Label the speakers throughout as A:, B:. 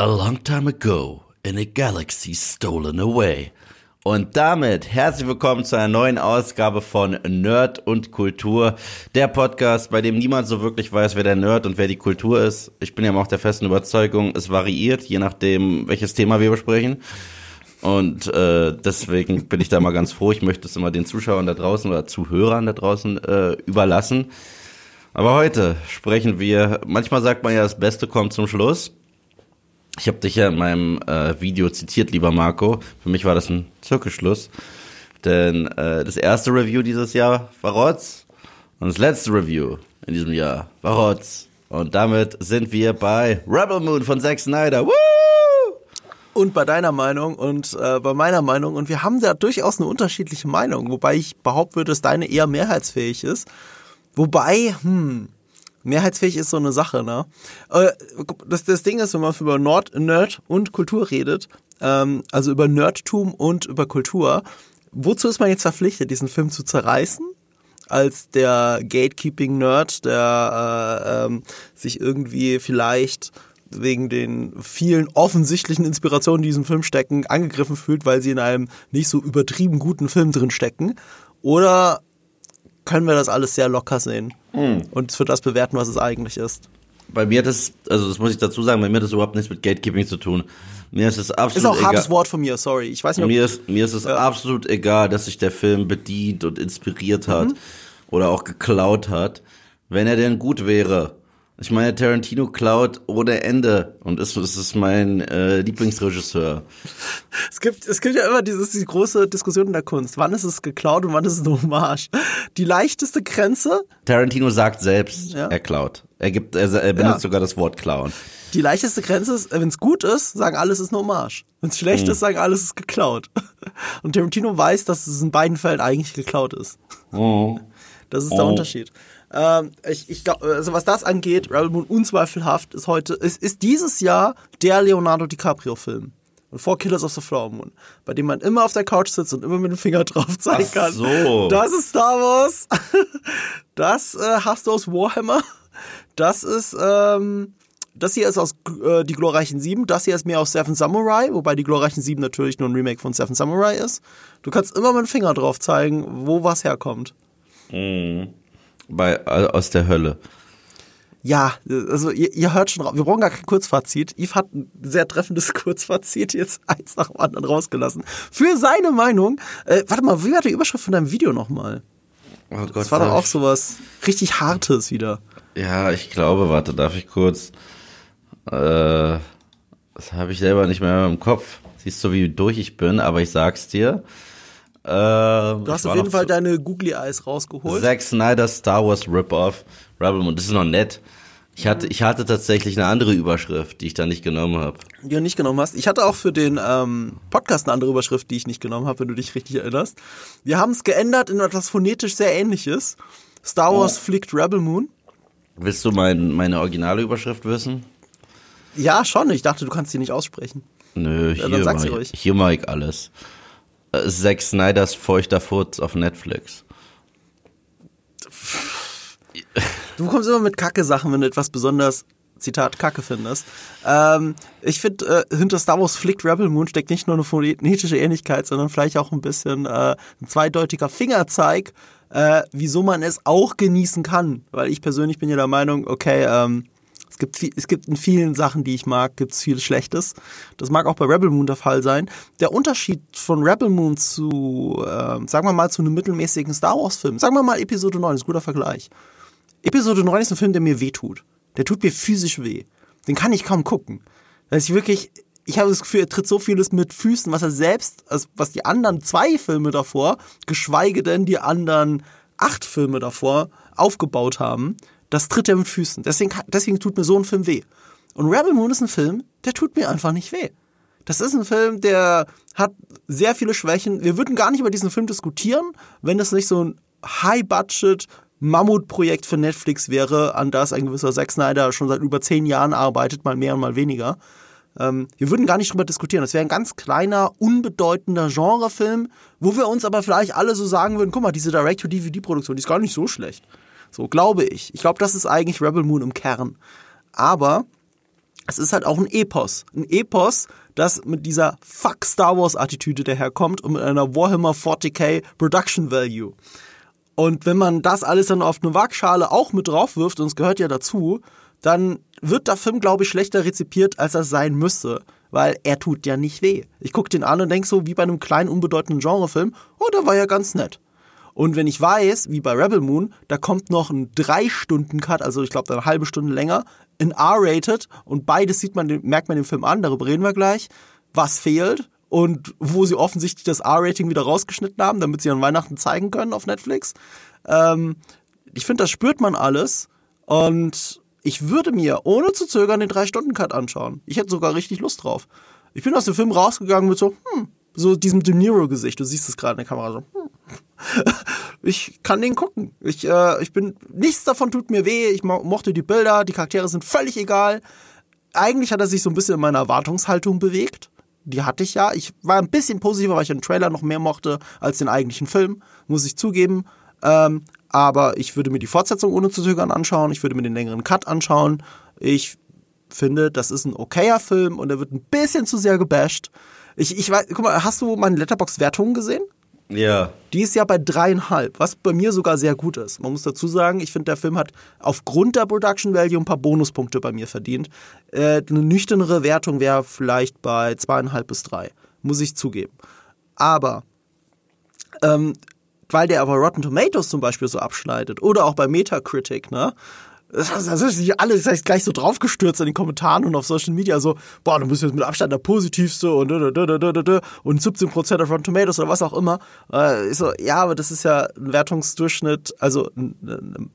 A: A long time ago, in a galaxy stolen away. Und damit herzlich willkommen zu einer neuen Ausgabe von Nerd und Kultur, der Podcast, bei dem niemand so wirklich weiß, wer der Nerd und wer die Kultur ist. Ich bin ja auch der festen Überzeugung, es variiert, je nachdem, welches Thema wir besprechen. Und äh, deswegen bin ich da mal ganz froh. Ich möchte es immer den Zuschauern da draußen oder Zuhörern da draußen äh, überlassen. Aber heute sprechen wir, manchmal sagt man ja, das Beste kommt zum Schluss. Ich habe dich ja in meinem äh, Video zitiert, lieber Marco. Für mich war das ein Zirkelschluss. Denn äh, das erste Review dieses Jahr war Rotz und das letzte Review in diesem Jahr war Rotz. Und damit sind wir bei Rebel Moon von Zack Snyder. Woo!
B: und bei deiner Meinung und äh, bei meiner Meinung. Und wir haben da durchaus eine unterschiedliche Meinung, wobei ich behaupten würde, dass deine eher mehrheitsfähig ist. Wobei, hm, mehrheitsfähig ist so eine Sache, ne? Äh, das, das Ding ist, wenn man über Nord, Nerd und Kultur redet, ähm, also über Nerdtum und über Kultur, wozu ist man jetzt verpflichtet, diesen Film zu zerreißen? Als der Gatekeeping-Nerd, der äh, ähm, sich irgendwie vielleicht wegen den vielen offensichtlichen Inspirationen, die in diesem Film stecken, angegriffen fühlt, weil sie in einem nicht so übertrieben guten Film drin stecken? Oder können wir das alles sehr locker sehen mhm. und für das bewerten, was es eigentlich ist?
A: Bei mir hat das, also das muss ich dazu sagen, bei mir hat das überhaupt nichts mit Gatekeeping zu tun. Mir ist es absolut
B: Ist auch hartes Wort von mir, sorry. Ich weiß nicht,
A: mir ist, mir ist es ja. absolut egal, dass sich der Film bedient und inspiriert hat mhm. oder auch geklaut hat. Wenn er denn gut wäre, ich meine, Tarantino klaut ohne Ende und ist, ist, ist mein äh, Lieblingsregisseur.
B: Es gibt, es gibt ja immer dieses, die große Diskussion in der Kunst. Wann ist es geklaut und wann ist es eine Hommage? Die leichteste Grenze.
A: Tarantino sagt selbst, ja. er klaut. Er gibt, er, er benutzt ja. sogar das Wort klauen.
B: Die leichteste Grenze ist, wenn es gut ist, sagen alles ist eine Hommage. Wenn es schlecht hm. ist, sagen alles ist geklaut. Und Tarantino weiß, dass es in beiden Fällen eigentlich geklaut ist. Oh. Das ist der oh. Unterschied. Ähm, ich, ich glaube, also was das angeht, Rebel Moon unzweifelhaft ist heute, ist, ist dieses Jahr der Leonardo DiCaprio-Film. Und vor Killers of the Flower Moon, bei dem man immer auf der Couch sitzt und immer mit dem Finger drauf zeigen Ach kann.
A: So.
B: Das ist Star Wars. Das äh, hast du aus Warhammer. Das ist, ähm, das hier ist aus äh, Die glorreichen Sieben. Das hier ist mehr aus Seven Samurai, wobei Die glorreichen Sieben natürlich nur ein Remake von Seven Samurai ist. Du kannst immer mit dem Finger drauf zeigen, wo was herkommt.
A: Mhm bei, aus der Hölle.
B: Ja, also ihr, ihr hört schon, wir brauchen gar kein Kurzfazit. Yves hat ein sehr treffendes Kurzfazit jetzt eins nach dem anderen rausgelassen. Für seine Meinung. Äh, warte mal, wie war die Überschrift von deinem Video nochmal? Oh Gott, das war doch auch sowas richtig Hartes wieder.
A: Ja, ich glaube, warte, darf ich kurz. Äh, das habe ich selber nicht mehr im Kopf. Siehst du, wie durch ich bin, aber ich sag's dir.
B: Äh, du hast auf jeden Fall deine Googly Eyes rausgeholt.
A: Zack Snyder Star Wars Rip-Off, Rebel Moon. Das ist noch nett. Ich hatte, ich hatte tatsächlich eine andere Überschrift, die ich da nicht genommen habe.
B: Die du nicht genommen hast. Ich hatte auch für den ähm, Podcast eine andere Überschrift, die ich nicht genommen habe, wenn du dich richtig erinnerst. Wir haben es geändert in etwas phonetisch sehr ähnliches. Star Wars oh. fliegt Rebel Moon.
A: Willst du mein, meine originale Überschrift wissen?
B: Ja, schon. Ich dachte, du kannst sie nicht aussprechen.
A: Nö, hier, ja, mach, ich, hier mach ich alles. Zack Snyders feuchter Furz auf Netflix.
B: Du kommst immer mit Kacke-Sachen, wenn du etwas besonders, Zitat, Kacke findest. Ähm, ich finde, äh, hinter Star Wars Flick Rebel Moon steckt nicht nur eine phonetische Ähnlichkeit, sondern vielleicht auch ein bisschen äh, ein zweideutiger Fingerzeig, äh, wieso man es auch genießen kann. Weil ich persönlich bin ja der Meinung, okay, ähm, es gibt, viel, es gibt in vielen Sachen, die ich mag, gibt es viel Schlechtes. Das mag auch bei Rebel Moon der Fall sein. Der Unterschied von Rebel Moon zu, äh, sagen wir mal, zu einem mittelmäßigen Star Wars-Film, sagen wir mal Episode 9, ist ein guter Vergleich. Episode 9 ist ein Film, der mir weh tut. Der tut mir physisch weh. Den kann ich kaum gucken. Dass ich wirklich, ich habe das Gefühl, er tritt so vieles mit Füßen, was er selbst, also was die anderen zwei Filme davor, geschweige denn die anderen acht Filme davor aufgebaut haben, das tritt er mit Füßen. Deswegen, deswegen tut mir so ein Film weh. Und Rebel Moon ist ein Film, der tut mir einfach nicht weh. Das ist ein Film, der hat sehr viele Schwächen. Wir würden gar nicht über diesen Film diskutieren, wenn es nicht so ein High-Budget Mammutprojekt für Netflix wäre, an das ein gewisser Zack Snyder schon seit über zehn Jahren arbeitet, mal mehr und mal weniger. Ähm, wir würden gar nicht drüber diskutieren. Das wäre ein ganz kleiner, unbedeutender Genrefilm, wo wir uns aber vielleicht alle so sagen würden, guck mal, diese Direct-to-DVD-Produktion, die ist gar nicht so schlecht. So glaube ich. Ich glaube, das ist eigentlich Rebel Moon im Kern. Aber es ist halt auch ein Epos. Ein Epos, das mit dieser Fuck Star Wars Attitüde daherkommt und mit einer Warhammer 40k Production Value. Und wenn man das alles dann auf eine Waagschale auch mit drauf wirft, und es gehört ja dazu, dann wird der Film, glaube ich, schlechter rezipiert, als er sein müsste. Weil er tut ja nicht weh. Ich gucke den an und denke so, wie bei einem kleinen, unbedeutenden Genrefilm, oh, der war ja ganz nett. Und wenn ich weiß, wie bei Rebel Moon, da kommt noch ein Drei-Stunden-Cut, also ich glaube eine halbe Stunde länger, in R-rated und beides sieht man, merkt man den Film an, darüber reden wir gleich, was fehlt und wo sie offensichtlich das R-Rating wieder rausgeschnitten haben, damit sie an Weihnachten zeigen können auf Netflix. Ähm, ich finde, das spürt man alles und ich würde mir ohne zu zögern den Drei-Stunden-Cut anschauen. Ich hätte sogar richtig Lust drauf. Ich bin aus dem Film rausgegangen mit so, hm, so diesem De Niro-Gesicht. Du siehst es gerade in der Kamera so. Hm. ich kann den gucken. Ich, äh, ich bin, nichts davon tut mir weh. Ich mo mochte die Bilder, die Charaktere sind völlig egal. Eigentlich hat er sich so ein bisschen in meiner Erwartungshaltung bewegt. Die hatte ich ja. Ich war ein bisschen positiver, weil ich den Trailer noch mehr mochte als den eigentlichen Film, muss ich zugeben. Ähm, aber ich würde mir die Fortsetzung ohne zu zögern anschauen. Ich würde mir den längeren Cut anschauen. Ich finde, das ist ein okayer Film und er wird ein bisschen zu sehr gebasht. Ich, ich weiß, guck mal, hast du meine Letterbox-Wertungen gesehen?
A: Ja.
B: Die ist ja bei dreieinhalb, was bei mir sogar sehr gut ist. Man muss dazu sagen, ich finde, der Film hat aufgrund der Production Value ein paar Bonuspunkte bei mir verdient. Äh, eine nüchternere Wertung wäre vielleicht bei zweieinhalb bis drei, muss ich zugeben. Aber ähm, weil der aber Rotten Tomatoes zum Beispiel so abschneidet oder auch bei Metacritic, ne? Das ist alles das heißt, gleich so draufgestürzt in den Kommentaren und auf Social Media so, boah, du bist jetzt mit Abstand der positivste und und 17% auf Rotten Tomatoes oder was auch immer. Äh, ich so, ja, aber das ist ja ein Wertungsdurchschnitt, also ein, ein,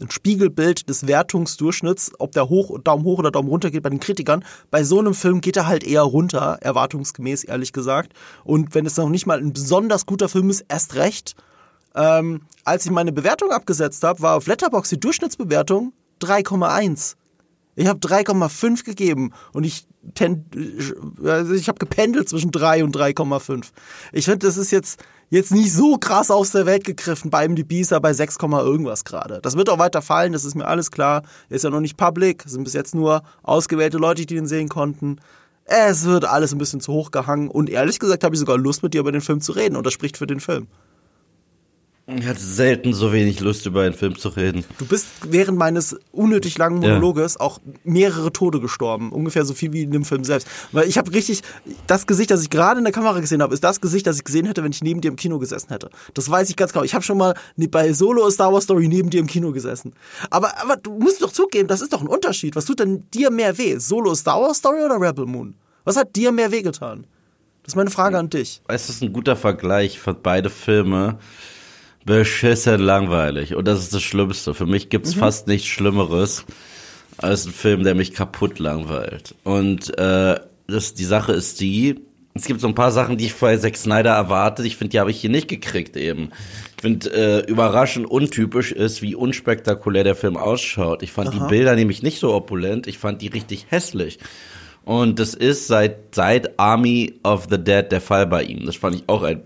B: ein Spiegelbild des Wertungsdurchschnitts, ob der hoch, Daumen hoch oder Daumen runter geht bei den Kritikern. Bei so einem Film geht er halt eher runter, erwartungsgemäß, ehrlich gesagt. Und wenn es noch nicht mal ein besonders guter Film ist, erst recht. Ähm, als ich meine Bewertung abgesetzt habe, war auf Letterboxd die Durchschnittsbewertung 3,1. Ich habe 3,5 gegeben und ich, also ich habe gependelt zwischen 3 und 3,5. Ich finde, das ist jetzt, jetzt nicht so krass aus der Welt gegriffen. Bei MDB ist er bei 6, irgendwas gerade. Das wird auch weiter fallen, das ist mir alles klar. Ist ja noch nicht public, es sind bis jetzt nur ausgewählte Leute, die ihn sehen konnten. Es wird alles ein bisschen zu hoch gehangen und ehrlich gesagt habe ich sogar Lust, mit dir über den Film zu reden und das spricht für den Film.
A: Ich hatte selten so wenig Lust, über einen Film zu reden.
B: Du bist während meines unnötig langen Monologes ja. auch mehrere Tode gestorben. Ungefähr so viel wie in dem Film selbst. Weil ich habe richtig, das Gesicht, das ich gerade in der Kamera gesehen habe, ist das Gesicht, das ich gesehen hätte, wenn ich neben dir im Kino gesessen hätte. Das weiß ich ganz genau. Ich habe schon mal bei Solo A Star Wars Story neben dir im Kino gesessen. Aber, aber du musst doch zugeben, das ist doch ein Unterschied. Was tut denn dir mehr weh? Solo Star Wars Story oder Rebel Moon? Was hat dir mehr weh getan? Das ist meine Frage an dich.
A: Es ist ein guter Vergleich für beide Filme beschissen langweilig. Und das ist das Schlimmste. Für mich gibt's mhm. fast nichts Schlimmeres als ein Film, der mich kaputt langweilt. Und äh, das, die Sache ist die, es gibt so ein paar Sachen, die ich vorher Zack Snyder erwartet. Ich finde, die habe ich hier nicht gekriegt eben. Ich finde, äh, überraschend untypisch ist, wie unspektakulär der Film ausschaut. Ich fand Aha. die Bilder nämlich nicht so opulent. Ich fand die richtig hässlich. Und das ist seit, seit Army of the Dead der Fall bei ihm. Das fand ich auch einen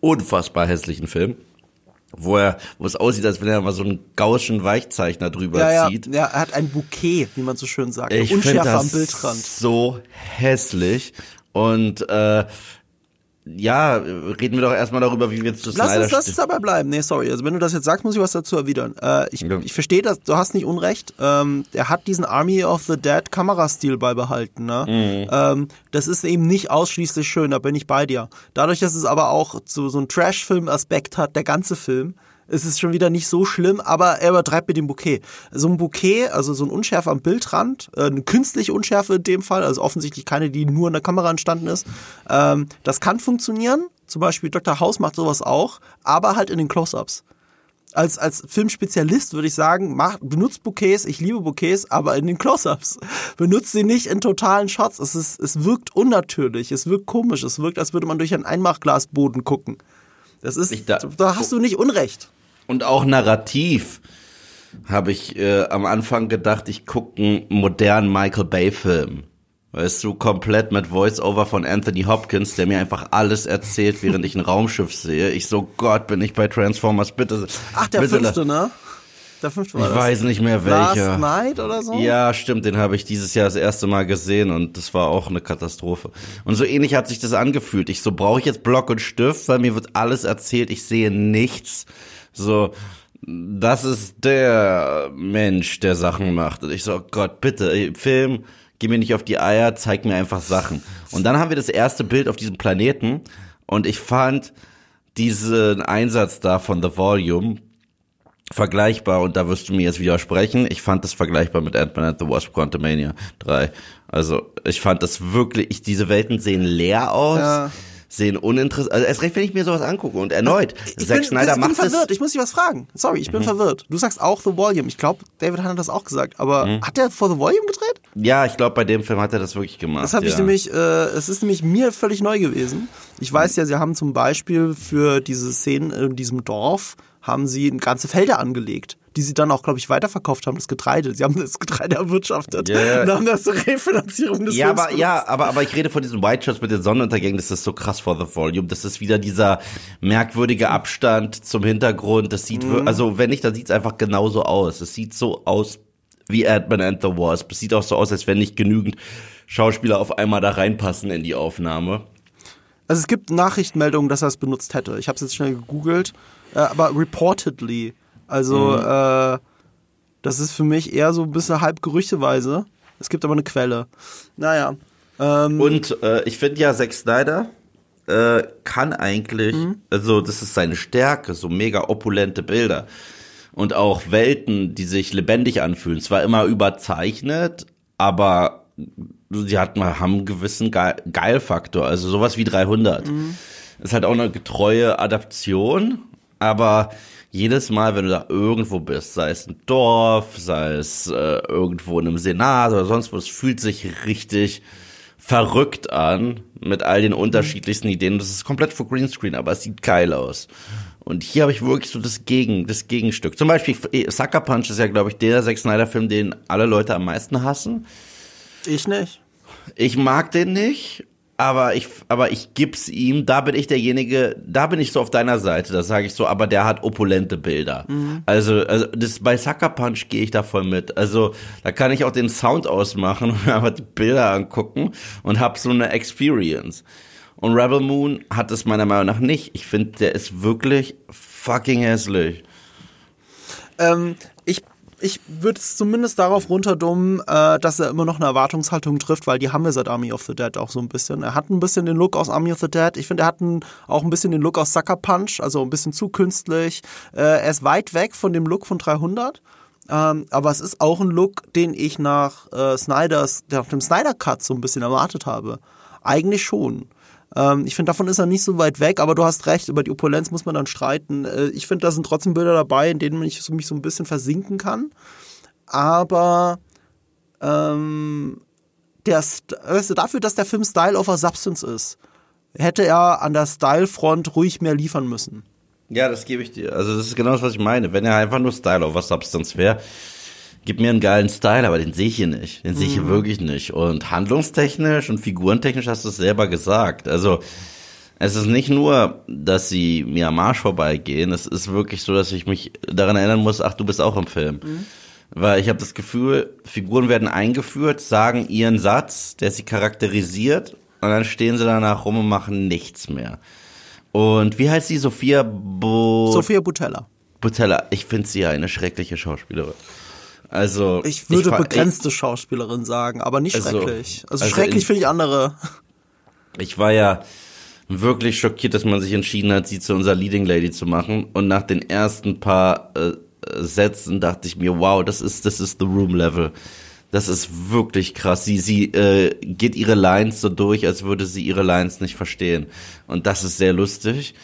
A: unfassbar hässlichen Film wo er, wo es aussieht, als wenn er mal so einen gauschen Weichzeichner drüber
B: ja,
A: zieht.
B: Ja, er hat ein Bouquet, wie man so schön sagt.
A: Ich Unschärfe am Bildrand. So hässlich. Und äh, ja, reden wir doch erstmal darüber, wie wir zu
B: Lass Snyder uns, lass es dabei bleiben. Nee, sorry. Also wenn du das jetzt sagst, muss ich was dazu erwidern. Äh, ich, ja. ich verstehe das, du hast nicht Unrecht. Ähm, er hat diesen Army of the Dead Kamerastil beibehalten. Ne? Mhm. Ähm, das ist eben nicht ausschließlich schön, da bin ich bei dir. Dadurch, dass es aber auch so, so einen Trash-Film-Aspekt hat, der ganze Film, es ist schon wieder nicht so schlimm, aber er übertreibt mit dem Bouquet. So ein Bouquet, also so ein Unschärfe am Bildrand, äh, eine künstliche Unschärfe in dem Fall, also offensichtlich keine, die nur in der Kamera entstanden ist, ähm, das kann funktionieren. Zum Beispiel Dr. House macht sowas auch, aber halt in den Close-Ups. Als, als Filmspezialist würde ich sagen, mach, benutzt Bouquets, ich liebe Bouquets, aber in den Close-Ups. Benutzt sie nicht in totalen Shots. Es, ist, es wirkt unnatürlich, es wirkt komisch, es wirkt, als würde man durch einen Einmachglasboden gucken. Das ist, da, da hast du nicht Unrecht.
A: Und auch narrativ habe ich äh, am Anfang gedacht, ich gucke einen modernen Michael Bay-Film. Weißt du, komplett mit Voice-Over von Anthony Hopkins, der mir einfach alles erzählt, während ich ein Raumschiff sehe. Ich so, Gott, bin ich bei Transformers, bitte.
B: Ach, der
A: bitte,
B: fünfte, ne? Der fünfte war
A: Ich
B: das.
A: weiß nicht mehr
B: Last
A: welcher.
B: Night oder so?
A: Ja, stimmt, den habe ich dieses Jahr das erste Mal gesehen und das war auch eine Katastrophe. Und so ähnlich hat sich das angefühlt. Ich so, brauche ich jetzt Block und Stift, weil mir wird alles erzählt, ich sehe nichts. So, das ist der Mensch, der Sachen macht. Und ich so, oh Gott, bitte, Film, geh mir nicht auf die Eier, zeig mir einfach Sachen. Und dann haben wir das erste Bild auf diesem Planeten und ich fand diesen Einsatz da von The Volume vergleichbar und da wirst du mir jetzt widersprechen. Ich fand das vergleichbar mit Ant-Man and the Wasp Quantumania 3. Also ich fand das wirklich, ich, diese Welten sehen leer aus,
B: Ja.
A: Sehen uninteressant. Also erst recht, wenn ich mir sowas angucke und erneut,
B: Ich
A: Zack
B: bin,
A: Snyder
B: ich bin
A: macht
B: verwirrt.
A: das. Mhm.
B: Ich muss dich was fragen. Sorry, ich bin verwirrt. Du sagst auch The Volume. Ich glaube, David hat das auch gesagt. Aber
A: Mhm.
B: hat der For The Volume gedreht?
A: Ja, ich glaube, bei dem Film hat er das wirklich gemacht.
B: Das habe
A: ja.
B: ich nämlich, äh, es ist nämlich mir völlig neu gewesen. Ich weiß ja, sie haben zum Beispiel für diese Szenen in diesem Dorf, haben sie ganze Felder angelegt, die sie dann auch, glaube ich, weiterverkauft haben, das Getreide. Sie haben das Getreide erwirtschaftet
A: Ja.
B: und haben das zur Refinanzierung des
A: Ja,
B: Films
A: aber
B: benutzt.
A: ja, aber aber ich rede von diesen White Shots mit den Sonnenuntergängen, das ist so krass for the volume. Das ist wieder dieser merkwürdige Abstand zum Hintergrund. Das sieht wir- also wenn nicht, dann sieht's einfach genauso aus. Es sieht so aus wie Ant-Man and the Wasp. Es sieht auch so aus, als wenn nicht genügend Schauspieler auf einmal da reinpassen in die Aufnahme.
B: Also es gibt Nachrichtenmeldungen, dass er es benutzt hätte. Ich habe es jetzt schnell gegoogelt, aber reportedly. Also äh, das ist für mich eher so ein bisschen halb gerüchteweise. Es gibt aber eine Quelle. Naja. Ähm,
A: Und äh, ich finde ja, Zack Snyder äh, kann eigentlich, also das ist seine Stärke, so mega opulente Bilder. Und auch Welten, die sich lebendig anfühlen. Zwar immer überzeichnet, aber sie hat, haben einen gewissen Geil- Geilfaktor. Also sowas wie 300. Ist halt auch eine getreue Adaption, aber jedes Mal, wenn du da irgendwo bist, sei es ein Dorf, sei es äh, irgendwo in einem Senat oder sonst wo, es fühlt sich richtig verrückt an mit all den unterschiedlichsten Ideen. Das ist komplett für Greenscreen, aber es sieht geil aus. Und hier habe ich wirklich so das Gegen, das Gegenstück. Zum Beispiel Sucker Punch ist ja, glaube ich, der Zack Snyder Film, den alle Leute am meisten hassen.
B: ich nicht.
A: Ich mag den nicht, aber ich, aber ich gib's ihm. Da bin ich derjenige, da bin ich so auf deiner Seite. Da sage ich so, aber der hat opulente Bilder. Also, also das bei Sucker Punch gehe ich da voll mit. Also da kann ich auch den Sound ausmachen und einfach die Bilder angucken und hab so eine Experience. Und Rebel Moon hat es meiner Meinung nach nicht. Ich finde, der ist wirklich fucking hässlich.
B: Ähm, ich ich würde es zumindest darauf runterdummen, äh, dass er immer noch eine Erwartungshaltung trifft, weil die haben wir seit Army of the Dead auch so ein bisschen. Er hat ein bisschen den Look aus Army of the Dead. Ich finde, er hat ein, auch ein bisschen den Look aus Sucker Punch, also ein bisschen zu künstlich. Äh, er ist weit weg von dem Look von 300. Ähm, aber es ist auch ein Look, den ich nach äh, Snyders, nach dem Snyder Cut so ein bisschen erwartet habe. Eigentlich schon. Ähm, ich finde, davon ist er nicht so weit weg, aber du hast recht, über die Opulenz muss man dann streiten. Äh, ich finde, da sind trotzdem Bilder dabei, in denen ich mich so ein bisschen versinken kann. Aber ähm, der, weißt du, dafür, dass der Film Style over Substance ist, hätte er an der Style-Front ruhig mehr liefern müssen.
A: Ja, das gebe ich dir. Also das ist genau das, was ich meine. Wenn er einfach nur Style over Substance wäre, gib mir einen geilen Style, aber den sehe ich hier nicht. Den sehe ich hier wirklich nicht. Und handlungstechnisch und figurentechnisch hast du es selber gesagt. Also es ist nicht nur, dass sie mir am Arsch vorbeigehen. Es ist wirklich so, dass ich mich daran erinnern muss, ach, du bist auch im Film. Weil ich habe das Gefühl, Figuren werden eingeführt, sagen ihren Satz, der sie charakterisiert, und dann stehen sie danach rum und machen nichts mehr. Und wie heißt sie? Sophia Bo
B: Sophia Butella.
A: Butella. Ich finde sie ja eine schreckliche Schauspielerin. Also
B: Ich würde
A: fa-
B: begrenzte Schauspielerin sagen, aber nicht
A: Also-
B: schrecklich. Also,
A: also
B: schrecklich
A: in-
B: finde ich andere.
A: Ich, ich war ja wirklich schockiert, dass man sich entschieden hat, sie zu unserer Leading Lady zu machen. Und nach den ersten paar äh, Sätzen dachte ich mir, wow, das ist das ist the Room Level. Das ist wirklich krass. Sie sie äh, geht ihre Lines so durch, als würde sie ihre Lines nicht verstehen. Und das ist sehr lustig.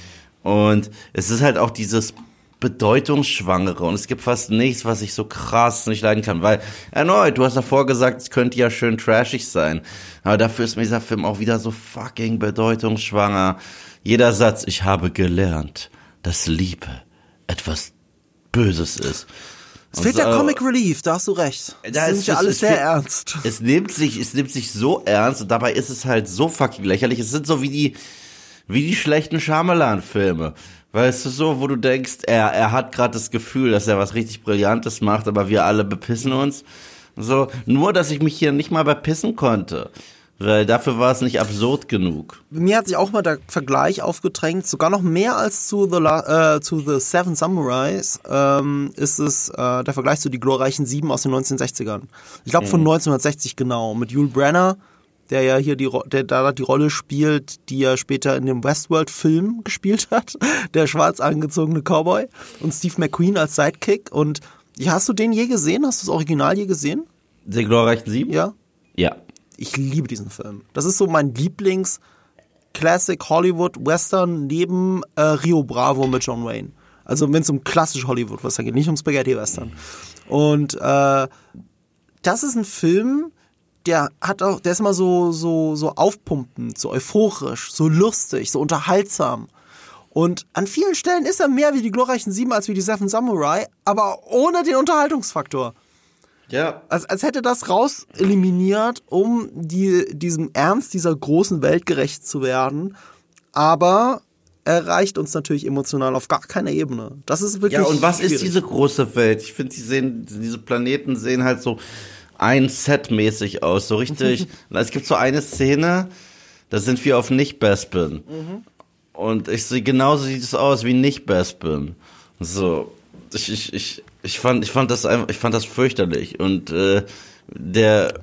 A: Und es ist halt auch dieses bedeutungsschwangere und es gibt fast nichts, was ich so krass nicht leiden kann, weil erneut, du hast davor gesagt, es könnte ja schön trashig sein, aber dafür ist mir dieser Film auch wieder so fucking bedeutungsschwanger. Jeder Satz, ich habe gelernt, dass Liebe etwas Böses ist.
B: Es fehlt der
A: so-
B: Comic Relief, da hast du recht.
A: Da
B: ist ja
A: es-
B: alles
A: es
B: sehr
A: fehlt-
B: ernst.
A: Es nimmt sich, es nimmt sich so ernst und dabei ist es halt so fucking lächerlich. Es sind so wie die, wie die schlechten Shyamalan-Filme, Weißt du so, wo du denkst, er, er hat gerade das Gefühl, dass er was richtig Brillantes macht, aber wir alle bepissen uns. So, nur dass ich mich hier nicht mal bepissen konnte. Weil dafür war es nicht absurd genug.
B: Mir hat sich auch mal der Vergleich aufgedrängt, sogar noch mehr als zu The, La äh, zu The Seven Samurais ähm, ist es äh, der Vergleich zu Die glorreichen Sieben aus den 1960ern. Ich glaube von 1960 genau, mit Yul Brenner, der ja hier die, der da die Rolle spielt, die er später in dem Westworld-Film gespielt hat, der schwarz angezogene Cowboy und Steve McQueen als Sidekick. Und ja, hast du den je gesehen? Hast du das Original je gesehen?
A: Die glorreichen Sieben?
B: Ja.
A: Ja.
B: Ich liebe diesen Film. Das ist so mein Lieblings Classic Hollywood Western neben äh, Rio Bravo mit John Wayne. Also wenn es um klassisch Hollywood Western geht, nicht um Spaghetti Western. Und äh, das ist ein Film, der hat auch, der ist immer so so so aufpumpend, so euphorisch, so lustig, so unterhaltsam. Und an vielen Stellen ist er mehr wie die glorreichen Sieben als wie die Seven Samurai, aber ohne den Unterhaltungsfaktor.
A: Ja.
B: Als, als hätte das raus eliminiert, um die, diesem Ernst dieser großen Welt gerecht zu werden. Aber er reicht uns natürlich emotional auf gar keiner Ebene. Das ist wirklich.
A: Ja, und was
B: schwierig.
A: ist diese große Welt? Ich finde, die sehen, diese Planeten sehen halt so ein Set-mäßig aus. So richtig. es gibt so eine Szene, da sind wir auf Nicht-Bespin. Und ich sehe, genauso sieht es aus wie Nicht-Bespin. So. Ich, ich, ich, ich fand, ich fand das einfach, ich fand das fürchterlich. Und äh, der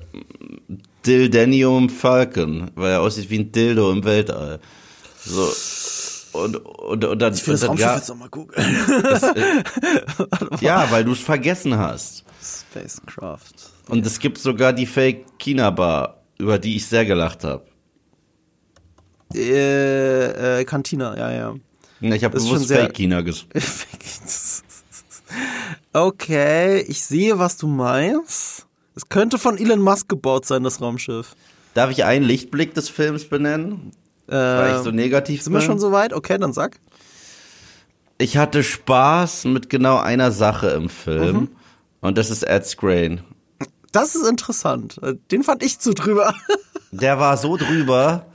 A: Dildenium Falcon, weil er aussieht wie ein Dildo im Weltall. So. Und, und, und dann,
B: Ich will das Raumschiff jetzt nochmal gucken.
A: ja, weil du es vergessen hast.
B: Spacecraft.
A: Und es gibt sogar die Fake China Bar, über die ich sehr gelacht habe.
B: Äh, äh, Cantina, ja, ja.
A: Ich habe bewusst
B: sehr-
A: Fake China ges
B: Okay, ich sehe, was du meinst. Es könnte von Elon Musk gebaut sein, das Raumschiff.
A: Darf ich einen Lichtblick des Films benennen? Weil ich so
B: Äh,
A: negativ
B: sind wir
A: bin?
B: schon so weit? Okay, dann sag.
A: Ich hatte Spaß mit genau einer Sache im Film.
B: Mhm.
A: Und das ist Ed Scrain.
B: Das ist interessant. Äh, Den fand ich zu drüber.
A: Der war so drüber,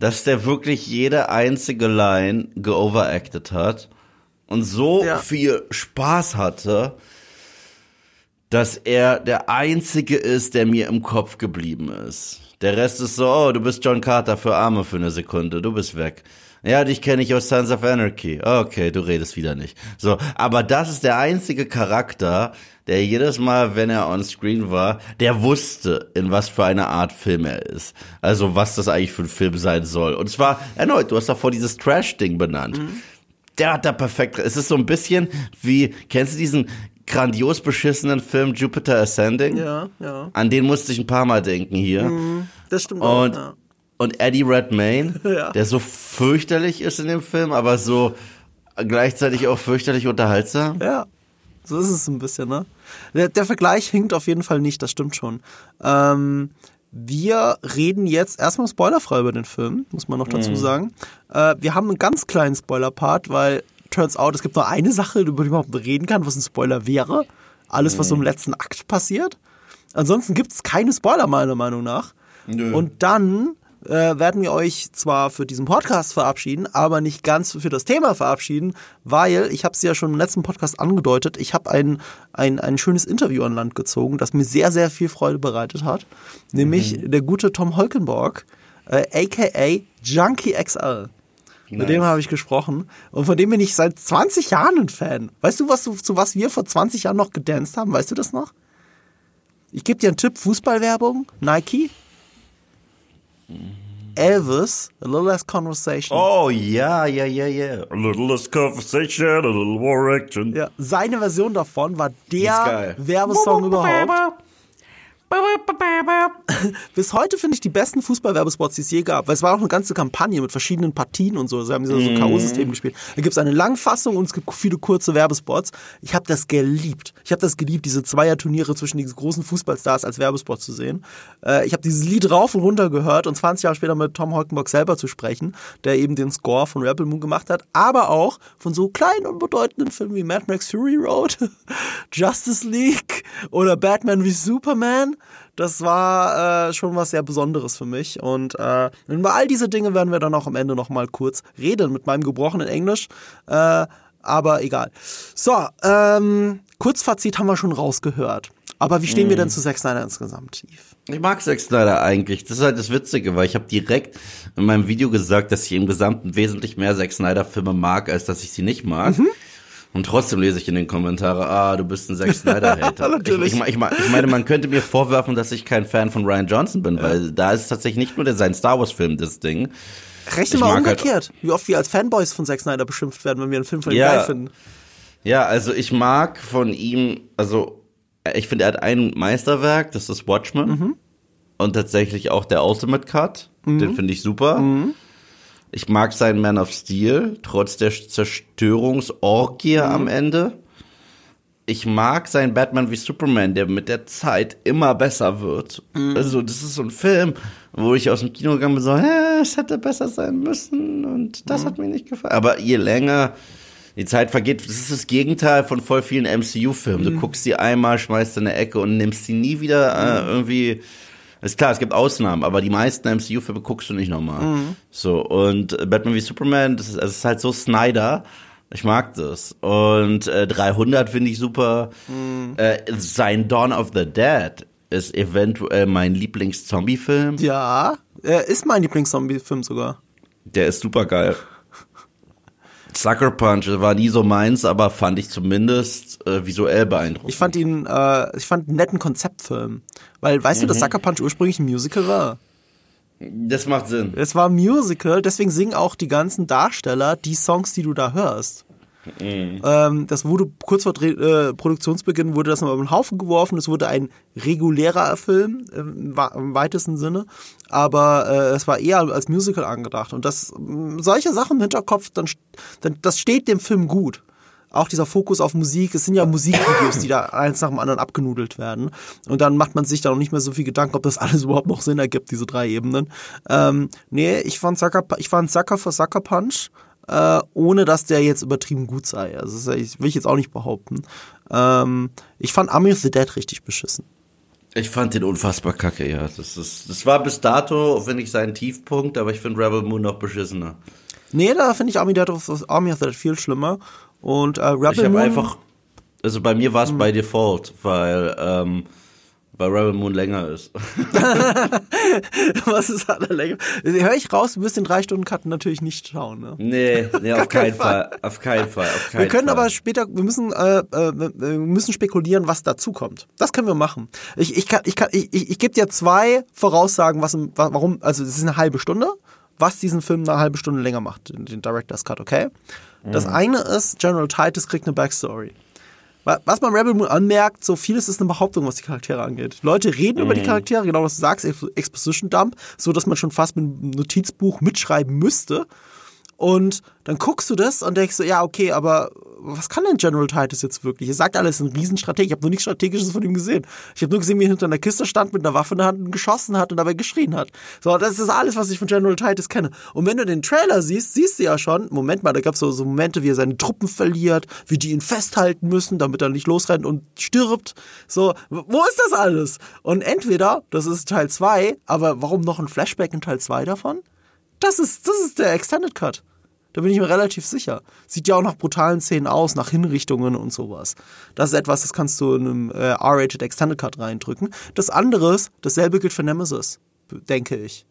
A: dass der wirklich jede einzige Line geoveracted hat und so
B: Ja.
A: viel Spaß hatte, dass er der einzige ist, der mir im Kopf geblieben ist. Der Rest ist so, oh, du bist John Carter für Arme für eine Sekunde, du bist weg. Ja, dich kenne ich aus Sons of Anarchy. Okay, du redest wieder nicht. So, aber das ist der einzige Charakter, der jedes Mal, wenn er on screen war, der wusste, in was für eine Art Film er ist. Also, was das eigentlich für ein Film sein soll. Und zwar, erneut, du hast davor dieses Trash-Ding benannt. Der hat da perfekt, es ist so ein bisschen wie, kennst du diesen grandios beschissenen Film Jupiter Ascending?
B: Ja, ja.
A: An den musste ich ein paar Mal denken hier.
B: Das stimmt auch.
A: Und,
B: ja.
A: Und Eddie Redmayne,
B: Ja.
A: der so fürchterlich ist in dem Film, aber so gleichzeitig auch fürchterlich unterhaltsam.
B: Ja, so ist es ein bisschen, ne? Der, der Vergleich hinkt auf jeden Fall nicht, das stimmt schon. Ähm, wir reden jetzt erstmal spoilerfrei über den Film, muss man noch dazu sagen. Äh, wir haben einen ganz kleinen Spoiler-Part, weil turns out, es gibt nur eine Sache, über die man überhaupt reden kann, was ein Spoiler wäre. Alles, was so im letzten Akt passiert. Ansonsten gibt es keine Spoiler, meiner Meinung nach.
A: Nö.
B: Und dann äh, werden wir euch zwar für diesen Podcast verabschieden, aber nicht ganz für das Thema verabschieden, weil, ich habe es ja schon im letzten Podcast angedeutet, ich habe ein, ein, ein schönes Interview an Land gezogen, das mir sehr, sehr viel Freude bereitet hat. Nämlich der gute Tom Holkenborg, äh, aka Junkie XL. Mit dem
A: Nice.
B: habe ich gesprochen und von dem bin ich seit 20 Jahren ein Fan. Weißt du, was du, zu was wir vor 20 Jahren noch gedanced haben? Weißt du das noch? Ich gebe dir einen Tipp, Fußballwerbung, Nike. Elvis, A Little Less Conversation.
A: Oh, ja, ja, ja, ja. A little less conversation, a little more action.
B: Ja, seine Version davon war der. Werbesong überhaupt. Bis heute finde ich die besten Fußballwerbespots, die es je gab. Weil es war auch eine ganze Kampagne mit verschiedenen Partien und so. Sie haben so, so K.O.-System gespielt. Da gibt es eine Langfassung und es gibt viele kurze Werbespots. Ich habe das geliebt. Ich habe das geliebt, diese Zweierturniere zwischen diesen großen Fußballstars als Werbespot zu sehen. Äh, ich habe dieses Lied rauf und runter gehört und 20 Jahre später mit Tom Holkenborg selber zu sprechen, der eben den Score von Rebel Moon gemacht hat, aber auch von so kleinen und bedeutenden Filmen wie Mad Max Fury Road, Justice League oder Batman wie Superman. Das war äh, schon was sehr Besonderes für mich. Und äh, über all diese Dinge werden wir dann auch am Ende nochmal kurz reden mit meinem gebrochenen Englisch. Äh, aber egal. So, ähm, Kurzfazit haben wir schon rausgehört. Aber wie stehen wir denn
A: Mhm.
B: zu Zack Snyder insgesamt, tief?
A: Ich mag Zack Snyder eigentlich. Das ist halt das Witzige, weil ich habe direkt in meinem Video gesagt, dass ich im Gesamten wesentlich mehr Zack Snyder Filme mag, als dass ich sie nicht mag.
B: Mhm.
A: Und trotzdem lese ich in den Kommentaren, ah, du bist ein Zack Snyder-Hater.
B: Natürlich.
A: ich, ich, ich, meine, man könnte mir vorwerfen, dass ich kein Fan von Ryan Johnson bin, weil da ist tatsächlich nicht nur der sein Star Wars-Film das Ding.
B: Rechne mal
A: halt-
B: umgekehrt, wie oft wir als Fanboys von Zack Snyder beschimpft werden, wenn wir einen Film von ihm
A: Ja.
B: geil finden.
A: Ja, also ich mag von ihm, also ich finde, er hat ein Meisterwerk, das ist Watchmen.
B: Mhm.
A: Und tatsächlich auch der Ultimate Cut, den finde ich super.
B: Mhm.
A: Ich mag seinen Man of Steel, trotz der Zerstörungsorgie
B: Mhm.
A: am Ende. Ich mag seinen Batman wie Superman, der mit der Zeit immer besser wird.
B: Mhm.
A: Also, das ist so ein Film, wo ich aus dem Kino gegangen bin, so, ja, es hätte besser sein müssen und das
B: Mhm.
A: hat mir nicht gefallen. Aber je länger die Zeit vergeht, das ist das Gegenteil von voll vielen MCU-Filmen.
B: Mhm.
A: Du guckst sie einmal, schmeißt in eine Ecke und nimmst sie nie wieder äh, irgendwie. Ist klar, es gibt Ausnahmen, aber die meisten MCU-Filme guckst du nicht nochmal.
B: Mhm.
A: So, und äh, Batman wie Superman, das ist, also es ist halt so Snyder. Ich mag das. Und äh, 300 finde ich super.
B: Mhm.
A: Äh, sein Dawn of the Dead ist eventuell mein Lieblings-Zombie-Film.
B: Ja, er ist mein Lieblings-Zombie-Film sogar.
A: Der ist super geil. Sucker Punch war nie so meins, aber fand ich zumindest äh, visuell beeindruckend.
B: Ich fand ihn, äh, ich fand einen netten Konzeptfilm. Weil, weißt du,
A: Mhm.
B: dass Sucker Punch ursprünglich ein Musical war?
A: das macht Sinn.
B: Es war ein Musical, deswegen singen auch die ganzen Darsteller die Songs, die du da hörst.
A: Mhm.
B: Ähm, das wurde kurz vor Dreh, äh, Produktionsbeginn wurde das mal über den Haufen geworfen. Es wurde ein regulärer Film im, wa- im weitesten Sinne, aber äh, es war eher als Musical angedacht. Und das solche Sachen im Hinterkopf, dann, dann das steht dem Film gut. Auch dieser Fokus auf Musik, es sind ja Musikvideos, die da eins nach dem anderen abgenudelt werden. Und dann macht man sich da noch nicht mehr so viel Gedanken, ob das alles überhaupt noch Sinn ergibt, diese drei Ebenen. Ähm, nee, ich fand Sucker, ich ein Sucker für Sucker Punch äh, ohne dass der jetzt übertrieben gut sei. Also das will ich jetzt auch nicht behaupten. Ähm, ich fand Army of the Dead richtig beschissen.
A: Ich fand den unfassbar kacke, ja. Das, ist, das war bis dato, finde ich, sein Tiefpunkt, aber ich finde Rebel Moon noch beschissener.
B: Nee, da finde ich Army, Dead of, Army of the Dead viel schlimmer. Und äh, Rebel
A: Ich habe
B: Moon,
A: einfach, also bei mir war es bei Default, weil, ähm, weil Rebel Moon länger ist.
B: was ist an der Länge? Hör ich raus, du wirst den drei Stunden Cut natürlich nicht schauen. Ne?
A: nee, nee, auf
B: keinen
A: keinen Fall. Auf keinen Fall. Auf keinen
B: Wir können
A: Fall.
B: aber später, wir müssen, äh, äh, wir müssen spekulieren, was dazu kommt. Das können wir machen. Ich, ich kann, ich kann, ich, ich, ich gebe dir zwei Voraussagen, was, warum, also es ist eine halbe Stunde, was diesen Film eine halbe Stunde länger macht, den, den Director's Cut, okay? Das eine ist, General Titus kriegt eine Backstory. Wa- Was man Rebel Moon anmerkt, so vieles ist eine Behauptung, was die Charaktere angeht. Leute reden über die Charaktere, genau was du sagst, Ex- Exposition Dump, so dass man schon fast mit einem Notizbuch mitschreiben müsste. Und dann guckst du das und denkst so, ja, okay, aber was kann denn General Titus jetzt wirklich? Er sagt alles, ein Riesenstrateg. Ich habe nur nichts Strategisches von ihm gesehen. Ich habe nur gesehen, wie er hinter einer Kiste stand mit einer Waffe in der Hand und geschossen hat und dabei geschrien hat. So, das ist alles, was ich von General Titus kenne. Und wenn du den Trailer siehst, siehst du ja schon, Moment mal, da gab es so, so Momente, wie er seine Truppen verliert, wie die ihn festhalten müssen, damit er nicht losrennt und stirbt. So, wo ist das alles? Und entweder, das ist Teil 2, aber warum noch ein Flashback in Teil 2 davon? Das ist, das ist der Extended Cut. Da bin ich mir relativ sicher. Sieht ja auch nach brutalen Szenen aus, nach Hinrichtungen und sowas. Das ist etwas, das kannst du in einem äh, R-Rated Extended Cut reindrücken. Das andere ist, dasselbe gilt für Nemesis, denke ich.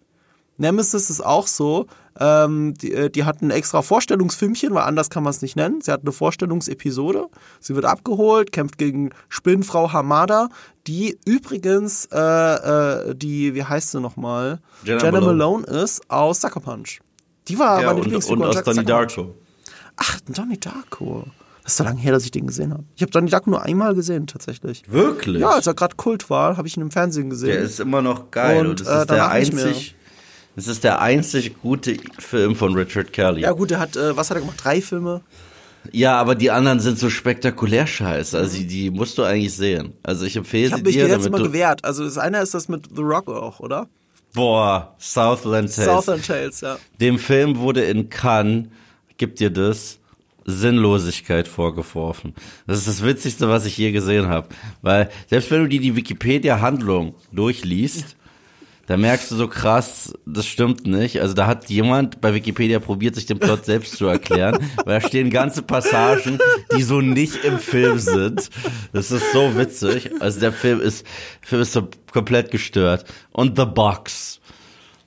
B: Nemesis ist auch so, ähm, die, äh, die hat ein extra Vorstellungsfilmchen, weil anders kann man es nicht nennen. Sie hat eine Vorstellungsepisode. Sie wird abgeholt, kämpft gegen Spinnenfrau Hamada, die übrigens, äh, äh, die, wie heißt sie nochmal?
A: Jenna
B: Jenna
A: Malone.
B: Malone ist aus Sucker Punch. Die war
A: ja,
B: meine
A: und,
B: Lieblingsfigur
A: und aus Donnie. Darko.
B: Ach, Donnie Darko. Das ist so lange her, dass ich den gesehen habe. Ich habe Donnie Darko nur einmal gesehen, tatsächlich.
A: Wirklich?
B: Ja, als er gerade Kult war, habe ich ihn im Fernsehen gesehen.
A: Der ist immer noch geil.
B: Und,
A: Und, das
B: äh,
A: ist der einzig, das ist der einzig gute Film von Richard Kelly.
B: ja gut, er hat, äh, was hat er gemacht? Drei Filme?
A: Ja, aber die anderen sind so spektakulär scheiße. Also die, die musst du eigentlich sehen. Also ich empfehle
B: Ich habe
A: sie
B: mich
A: dir,
B: jetzt
A: damit
B: immer
A: du,
B: gewehrt. Also das eine ist das mit The Rock auch, oder?
A: Boah, Southland Tales.
B: Southern Tales, ja.
A: Dem Film wurde in Cannes, gibt dir das, Sinnlosigkeit vorgeworfen. Das ist das Witzigste, was ich je gesehen habe. Weil selbst wenn du dir die Wikipedia-Handlung durchliest, da merkst du so krass, das stimmt nicht. Also da hat jemand bei Wikipedia probiert, sich den Plot selbst zu erklären, weil da stehen ganze Passagen, die so nicht im Film sind. Das ist so witzig. Also der Film ist, Film ist so komplett gestört. Und The Box.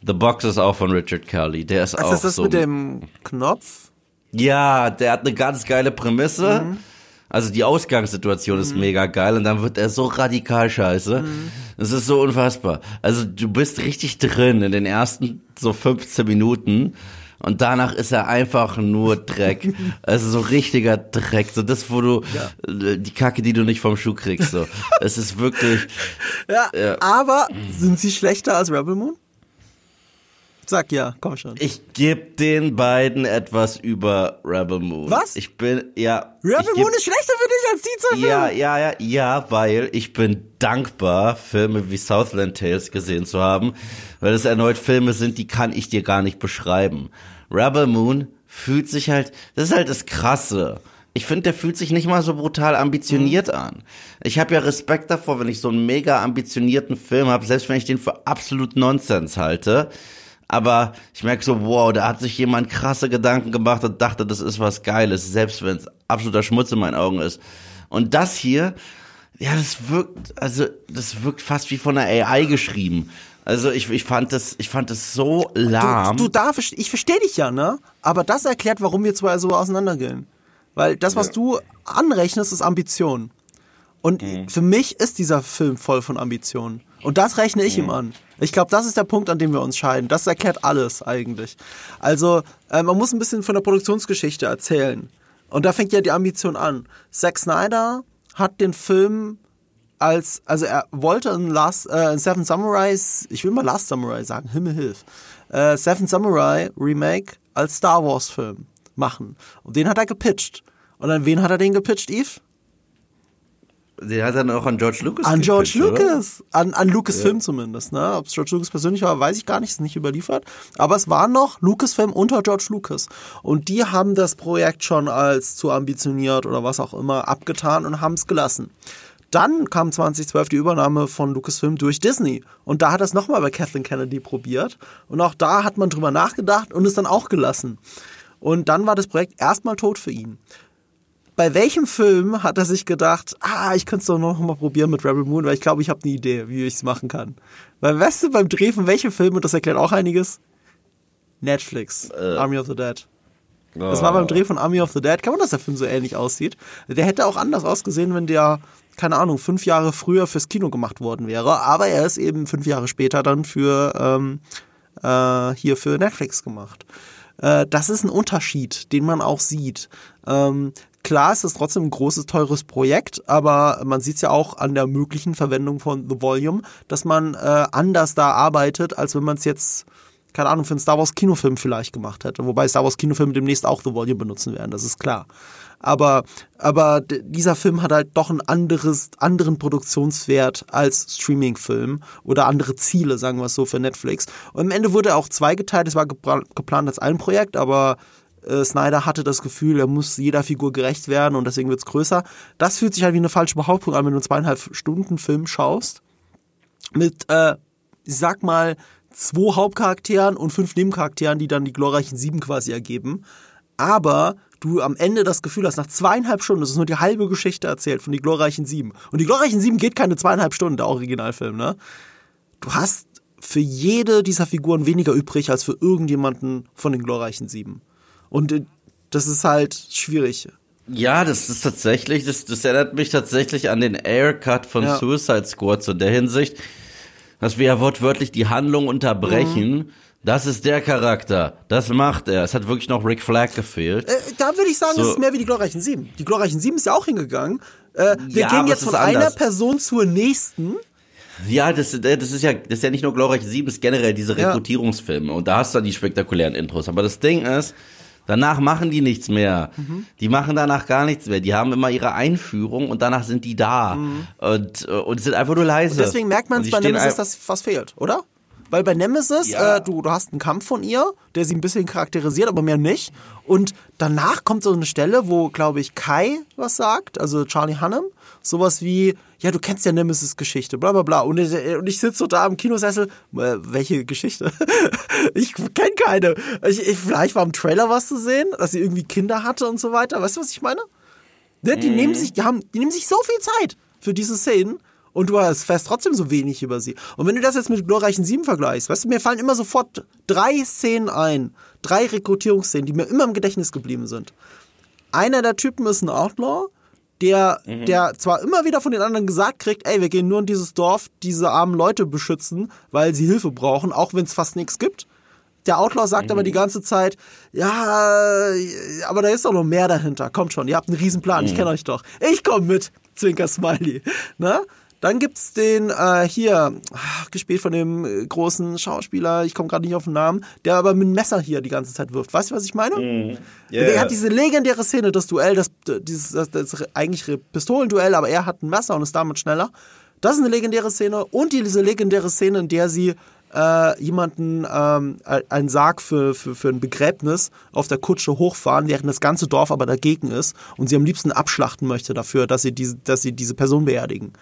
A: The Box ist auch von Richard Kelly. Der ist
B: Was
A: auch
B: ist das
A: so.
B: mit dem Knopf?
A: Ja, der hat eine ganz geile Prämisse. Also die Ausgangssituation ist mega geil und dann wird er so radikal scheiße. Es ist so unfassbar. Also du bist richtig drin in den ersten so 15 Minuten und danach ist er einfach nur Dreck. Also so richtiger Dreck. So das, wo du äh, die Kacke, die du nicht vom Schuh kriegst. So. Es ist wirklich.
B: Ja,
A: Ja.
B: aber sind sie schlechter als Rebel Moon? Sag ja, komm schon.
A: Ich geb den beiden etwas über Rebel Moon.
B: Was?
A: Ich bin, ja.
B: Rebel
A: geb-
B: Moon ist schlechter für dich als die zwei Filme?
A: Ja, ja, ja, ja, weil ich bin dankbar, Filme wie Southland Tales gesehen zu haben, weil es erneut Filme sind, die kann ich dir gar nicht beschreiben. Rebel Moon fühlt sich halt, das ist halt das Krasse. Ich finde, der fühlt sich nicht mal so brutal ambitioniert
B: Mhm.
A: an. Ich habe ja Respekt davor, wenn ich so einen mega ambitionierten Film habe, selbst wenn ich den für absolut Nonsens halte. Aber ich merke so, wow, da hat sich jemand krasse Gedanken gemacht und dachte, das ist was Geiles, selbst wenn es absoluter Schmutz in meinen Augen ist. Und das hier, ja, das wirkt, also das wirkt fast wie von einer AI geschrieben. Also ich, ich fand das, ich fand das so lahm.
B: Du, du darfst, ich verstehe dich ja, ne? Aber das erklärt, warum wir zwei so auseinandergehen. Weil das, was du anrechnest, ist Ambition. Und für mich ist dieser Film voll von Ambitionen. Und das rechne ich ihm an. Ich glaube, das ist der Punkt, an dem wir uns scheiden. Das erklärt alles eigentlich. Also, äh, man muss ein bisschen von der Produktionsgeschichte erzählen. Und da fängt ja die Ambition an. Zack Snyder hat den Film als, also er wollte in, Last, äh, in Seven Samurais, ich will mal Last Samurai sagen, Himmel hilf, äh, Seven Samurai Remake als Star Wars Film machen. Und den hat er gepitcht. Und an wen hat er den gepitcht, Eve?
A: Den hat er dann auch an George Lucas
B: An George
A: gepitcht, oder?
B: Lucas. An, an Lucasfilm zumindest. Ne? Ob es George Lucas persönlich war, weiß ich gar nicht, ist nicht überliefert. Aber es war noch Lucasfilm unter George Lucas. Und die haben das Projekt schon als zu ambitioniert oder was auch immer abgetan und haben es gelassen. Dann kam 2012 die Übernahme von Lucasfilm durch Disney. Und da hat er es nochmal bei Kathleen Kennedy probiert. Und auch da hat man drüber nachgedacht und es dann auch gelassen. Und dann war das Projekt erstmal tot für ihn bei welchem Film hat er sich gedacht, ah, ich könnte es doch noch mal probieren mit Rebel Moon, weil ich glaube, ich habe eine Idee, wie ich es machen kann. Weil weißt du, beim Dreh von welchem Film, und das erklärt auch einiges, Netflix, Army of the Dead. Das war beim Dreh von Army of the Dead. Kann man, dass der Film so ähnlich aussieht? Der hätte auch anders ausgesehen, wenn der, keine Ahnung, fünf Jahre früher fürs Kino gemacht worden wäre. Aber er ist eben fünf Jahre später dann für ähm, äh, hier für Netflix gemacht. Äh, das ist ein Unterschied, den man auch sieht. Ähm, klar ist es trotzdem ein großes, teures Projekt, aber man sieht es ja auch an der möglichen Verwendung von The Volume, dass man äh, anders da arbeitet, als wenn man es jetzt keine Ahnung, für einen Star Wars Kinofilm vielleicht gemacht hätte. Wobei Star Wars Kinofilme demnächst auch The Volume benutzen werden, das ist klar. Aber, aber dieser Film hat halt doch einen anderes, anderen Produktionswert als Streaming-Film oder andere Ziele, sagen wir es so, für Netflix. Und am Ende wurde er auch zweigeteilt. Es war gepla- geplant als ein Projekt, aber äh, Snyder hatte das Gefühl, er muss jeder Figur gerecht werden und deswegen wird es größer. Das fühlt sich halt wie eine falsche Behauptung an, wenn du einen zweieinhalb Stunden Film schaust mit, äh, ich sag mal, zwei Hauptcharakteren und fünf Nebencharakteren, die dann die glorreichen sieben quasi ergeben. Aber du am Ende das Gefühl hast, nach zweieinhalb Stunden, das ist nur die halbe Geschichte erzählt von die glorreichen sieben. Und die glorreichen sieben geht keine zweieinhalb Stunden, der Originalfilm, ne? Du hast für jede dieser Figuren weniger übrig als für irgendjemanden von den glorreichen sieben. Und äh, das ist halt schwierig.
A: Ja, das ist tatsächlich, das, das erinnert mich tatsächlich an den Aircut von
B: Ja.
A: Suicide Squad so in der Hinsicht, dass wir ja wortwörtlich die Handlung unterbrechen.
B: Mhm.
A: Das ist der Charakter. Das macht er. Es hat wirklich noch Rick Flag gefehlt.
B: Äh, da würde ich sagen,
A: So.
B: es ist mehr wie die glorreichen Sieben. Die glorreichen Sieben ist ja auch hingegangen. Äh, wir
A: Ja,
B: gehen jetzt
A: es
B: von einer. Person zur nächsten.
A: Ja, das, äh, das ist ja, das ist ja nicht nur glorreiche Sieben, das ist generell diese
B: Ja.
A: Rekrutierungsfilme. Und da hast du dann die spektakulären Intros. Aber das Ding ist, danach machen die nichts mehr.
B: Mhm.
A: Die machen danach gar nichts mehr. Die haben immer ihre Einführung und danach sind die da. Und, äh, und sind einfach nur leise.
B: Mhm. Deswegen merkt man
A: Und
B: es bei Nemesis, dass was fehlt, oder? weil bei Nemesis,
A: Ja.
B: äh, du, du hast einen Kampf von ihr, der sie ein bisschen charakterisiert, aber mehr nicht. Und danach kommt so eine Stelle, wo, glaube ich, Kai was sagt, also Charlie Hunnam, sowas wie, ja, du kennst ja Nemesis-Geschichte, bla bla bla. Und ich, und ich sitze so da im Kinosessel, äh, welche Geschichte? ich kenne keine. Ich, ich, vielleicht war im Trailer was zu sehen, dass sie irgendwie Kinder hatte und so weiter. Weißt du, was ich meine? Ne, die nehmen sich, die haben, die nehmen sich so viel Zeit für diese Szenen und du erfährst trotzdem so wenig über sie. Und wenn du das jetzt mit glorreichen Sieben vergleichst, weißt du, mir fallen immer sofort drei Szenen ein, drei Rekrutierungsszenen, die mir immer im Gedächtnis geblieben sind. Einer der Typen ist ein Outlaw, der, der zwar immer wieder von den anderen gesagt kriegt, ey, wir gehen nur in dieses Dorf, diese armen Leute beschützen, weil sie Hilfe brauchen, auch wenn es fast nichts gibt. Der Outlaw sagt aber die ganze Zeit, ja, aber da ist doch noch mehr dahinter. Kommt schon, ihr habt einen Riesenplan, ich kenne euch doch. Ich komme mit, Zwinker Smiley. Ne? Dann gibt's den äh, hier, ach, gespielt von dem äh, großen Schauspieler, ich komme gerade nicht auf den Namen, der aber mit einem Messer hier die ganze Zeit wirft. Weißt du, was ich meine?
A: Ja,
B: Der
A: ja.
B: hat diese legendäre Szene, das Duell, das, dieses, das, das eigentlich Pistolenduell, aber er hat ein Messer und ist damit schneller. Das ist eine legendäre Szene und diese legendäre Szene, in der sie äh, jemanden ähm, einen Sarg für, für, für ein Begräbnis auf der Kutsche hochfahren, während das ganze Dorf aber dagegen ist und sie am liebsten abschlachten möchte dafür, dass sie diese, dass sie diese Person beerdigen.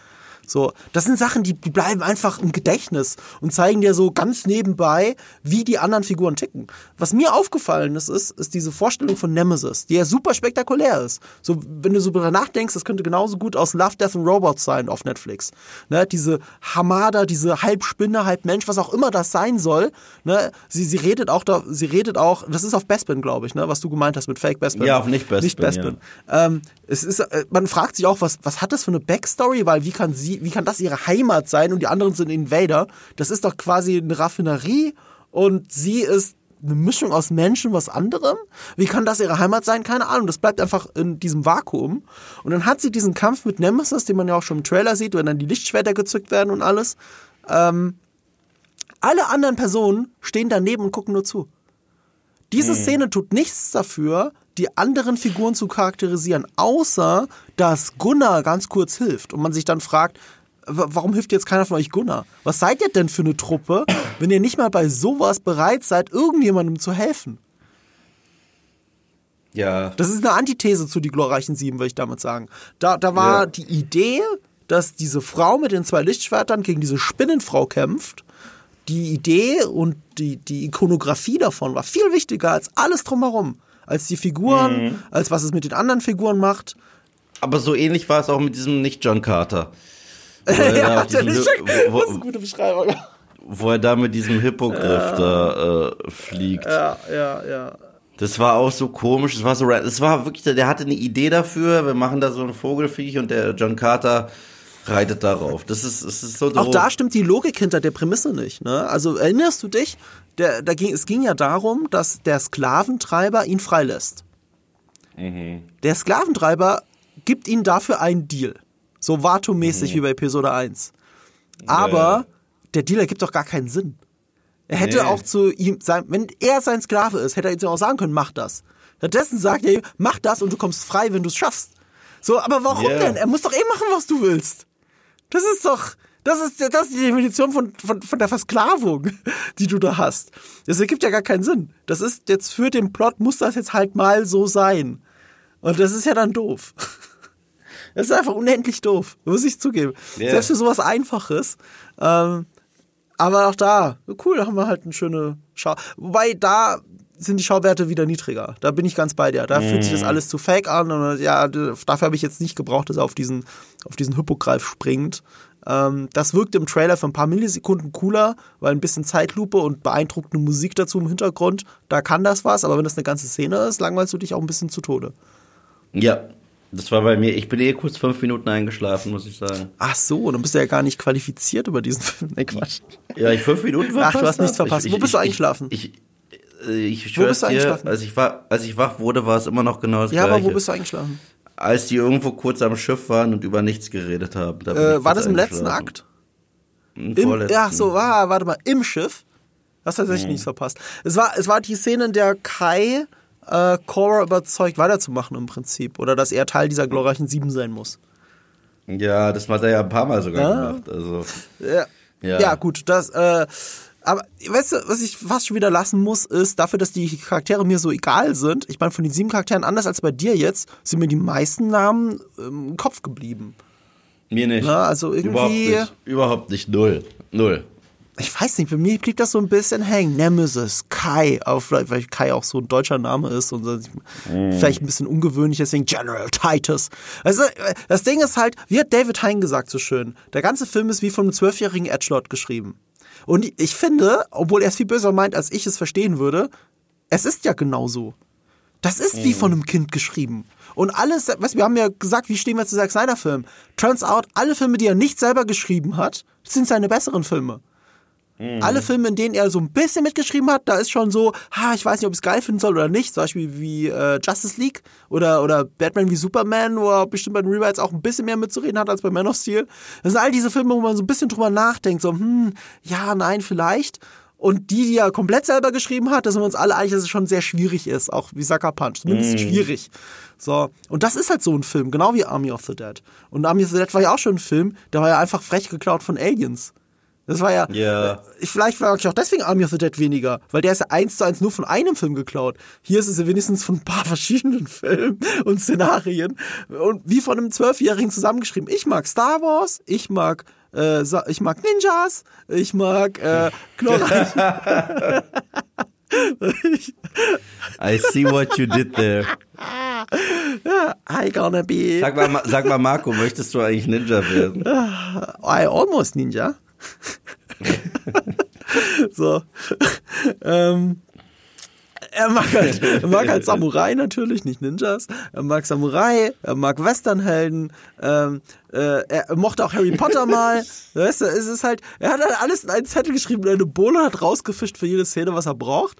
B: So, das sind Sachen, die, bleiben einfach im Gedächtnis und zeigen dir so ganz nebenbei, wie die anderen Figuren ticken. Was mir aufgefallen ist, ist, ist diese Vorstellung von Nemesis, die ja super spektakulär ist. So, wenn du so drüber nachdenkst, das könnte genauso gut aus Love, Death and Robots sein auf Netflix. Ne, diese Hamada, diese halb Spinne, halb Mensch, was auch immer das sein soll. Ne, sie, sie redet auch da, sie redet auch, das ist auf Bespin, glaube ich, ne, was du gemeint hast mit Fake Bespin.
A: Ja, auf nicht Bespin,
B: Nicht Bespin. Ähm, es ist, äh, man fragt sich auch, was, was hat das für eine Backstory? Weil wie kann sie, wie kann das ihre Heimat sein und die anderen sind Invader? Das ist doch quasi eine Raffinerie und sie ist eine Mischung aus Menschen, was anderem. Wie kann das ihre Heimat sein? Keine Ahnung. Das bleibt einfach in diesem Vakuum. Und dann hat sie diesen Kampf mit Nemesis, den man ja auch schon im Trailer sieht, wenn dann die Lichtschwerter gezückt werden und alles. Ähm, alle anderen Personen stehen daneben und gucken nur zu. Diese Szene tut nichts dafür, die anderen Figuren zu charakterisieren, außer dass Gunnar ganz kurz hilft und man sich dann fragt, wa- warum hilft jetzt keiner von euch Gunnar? Was seid ihr denn für eine Truppe, wenn ihr nicht mal bei sowas bereit seid, irgendjemandem zu helfen?
A: Ja.
B: Das ist eine Antithese zu die glorreichen Sieben, würde ich damit sagen. Da, da war
A: Ja.
B: die Idee, dass diese Frau mit den zwei Lichtschwertern gegen diese Spinnenfrau kämpft. Die Idee und die, die Ikonografie davon war viel wichtiger als alles drumherum. Als die Figuren,
A: Mhm.
B: als was es mit den anderen Figuren macht.
A: Aber so ähnlich war es auch mit diesem nicht John Carter. Wo er, auf
B: der Lichtschwerter-
A: Hi- wo,
B: das ist eine gute Beschreibung.
A: wo er da mit diesem Hippogriff da äh, fliegt.
B: Ja, ja, ja.
A: Das war auch so komisch. Es war so, es war wirklich, der hatte eine Idee dafür. Wir machen da so ein Vogelfiech und der John Carter reitet darauf. Das ist, es ist so
B: Auch
A: doof.
B: da stimmt die Logik hinter der Prämisse nicht. Ne? Also erinnerst du dich? Der, da ging, es ging ja darum, dass der Sklaventreiber ihn freilässt. Der Sklaventreiber gibt ihnen dafür einen Deal. So Vato-mäßig wie bei Episode 1. Aber
A: Ja.
B: der Deal ergibt doch gar keinen Sinn. Er hätte
A: Nee.
B: auch zu ihm, sein, wenn er sein Sklave ist, hätte er ihm auch sagen können, mach das. Stattdessen sagt er ihm, mach das und du kommst frei, wenn du es schaffst. So, aber warum
A: Ja.
B: denn? Er muss doch eh machen, was du willst. Das ist doch, das ist, das ist die Definition von, von, von der Versklavung, die du da hast. Das ergibt ja gar keinen Sinn. Das ist jetzt für den Plot muss das jetzt halt mal so sein. Und das ist ja dann doof. Das ist einfach unendlich doof, muss ich zugeben.
A: Ja.
B: Selbst für sowas Einfaches. Ähm, aber auch da, cool, da haben wir halt eine schöne Schau. Wobei da sind die Schauwerte wieder niedriger. Da bin ich ganz bei dir. Da fühlt sich das alles zu fake an. Und ja, dafür habe ich jetzt nicht gebraucht, dass er auf diesen, auf diesen Hippogreif springt. Ähm, das wirkte im Trailer für ein paar Millisekunden cooler, weil ein bisschen Zeitlupe und beeindruckende Musik dazu im Hintergrund, da kann das was. Aber wenn das eine ganze Szene ist, langweilst du dich auch ein bisschen zu Tode.
A: Ja, das war bei mir. Ich bin eh kurz fünf Minuten eingeschlafen, muss ich sagen.
B: Ach so, dann bist du ja gar nicht qualifiziert über diesen Film. Nee, Quatsch.
A: Ja, ich fünf Minuten verpasst.
B: Ach, du hast nichts verpasst.
A: Ich,
B: Wo
A: ich,
B: bist du eingeschlafen?
A: Ich, ich, ich
B: Wo
A: schwör's
B: bist du
A: dir,
B: eingeschlafen?
A: als ich, war, als ich wach wurde, war es immer noch genau das
B: Ja,
A: Gleiche.
B: aber wo bist du eingeschlafen?
A: Als die irgendwo kurz am Schiff waren und über nichts geredet haben. Da
B: Äh, war das im letzten. Akt?
A: Im
B: Im, ja, so, war, warte mal, im Schiff? Das hat tatsächlich nichts verpasst. Es war, es war die Szene, in der Kai äh, Cora überzeugt, weiterzumachen im Prinzip. Oder dass er Teil dieser glorreichen Sieben sein muss.
A: Ja, das hat er ja ein paar Mal sogar
B: Ja.
A: gemacht. Also,
B: Ja.
A: Ja.
B: Ja, gut, das, äh, Aber weißt du, was ich fast schon wieder lassen muss, ist dafür, dass die Charaktere mir so egal sind. Ich meine, von den sieben Charakteren anders als bei dir jetzt, sind mir die meisten Namen im Kopf geblieben.
A: Mir nicht.
B: Na, also irgendwie.
A: Überhaupt nicht. Überhaupt nicht. Null. Null.
B: Ich weiß nicht, für mich blieb das so ein bisschen hängen. Nemesis, Kai, auch vielleicht, weil Kai auch so ein deutscher Name ist und so, vielleicht ein bisschen ungewöhnlich, deswegen General Titus. Also, das Ding ist halt, wie hat David Hein gesagt so schön, der ganze Film ist wie von einem zwölfjährigen Edgelord geschrieben. Und ich finde, obwohl er es viel böser meint, als ich es verstehen würde, es ist ja genauso. Das ist wie von einem Kind geschrieben. Und alles, weißt, du, wir haben ja gesagt, wie stehen wir zu Zack Snyder Film? Turns out, alle Filme, die er nicht selber geschrieben hat, sind seine besseren Filme. Alle Filme, in denen er so ein bisschen mitgeschrieben hat, da ist schon so, ha, ich weiß nicht, ob ich es geil finden soll oder nicht. Zum Beispiel wie äh, Justice League oder, oder Batman wie Superman, wo er bestimmt bei den Rewrites auch ein bisschen mehr mitzureden hat als bei Man of Steel. Das sind all diese Filme, wo man so ein bisschen drüber nachdenkt, so, hm, ja, nein, vielleicht. Und die, die er komplett selber geschrieben hat, da sind wir uns alle einig, dass es schon sehr schwierig ist, auch wie Sucker Punch. Zumindest schwierig. So. Und das ist halt so ein Film, genau wie Army of the Dead. Und Army of the Dead war ja auch schon ein Film, der war ja einfach frech geklaut von Aliens. Das war ja,
A: Ja.
B: äh, vielleicht war ich auch deswegen Army of the Dead weniger, weil der ist ja eins zu eins nur von einem Film geklaut. Hier ist es ja wenigstens von ein paar verschiedenen Filmen und Szenarien und wie von einem Zwölfjährigen zusammengeschrieben. Ich mag Star Wars, ich mag äh, ich mag Ninjas, ich mag äh, glorreich.
A: I see what you did there.
B: I gonna be
A: Sag mal, Ma- sag mal, Marco, möchtest du eigentlich Ninja werden?
B: I almost Ninja. so. ähm, er mag halt, er mag halt Samurai natürlich, nicht Ninjas. Er mag Samurai, er mag Westernhelden. Ähm, äh, er mochte auch Harry Potter mal. Weißt du, es ist halt, er hat halt alles in einen Zettel geschrieben und eine Bohle hat rausgefischt für jede Szene, was er braucht.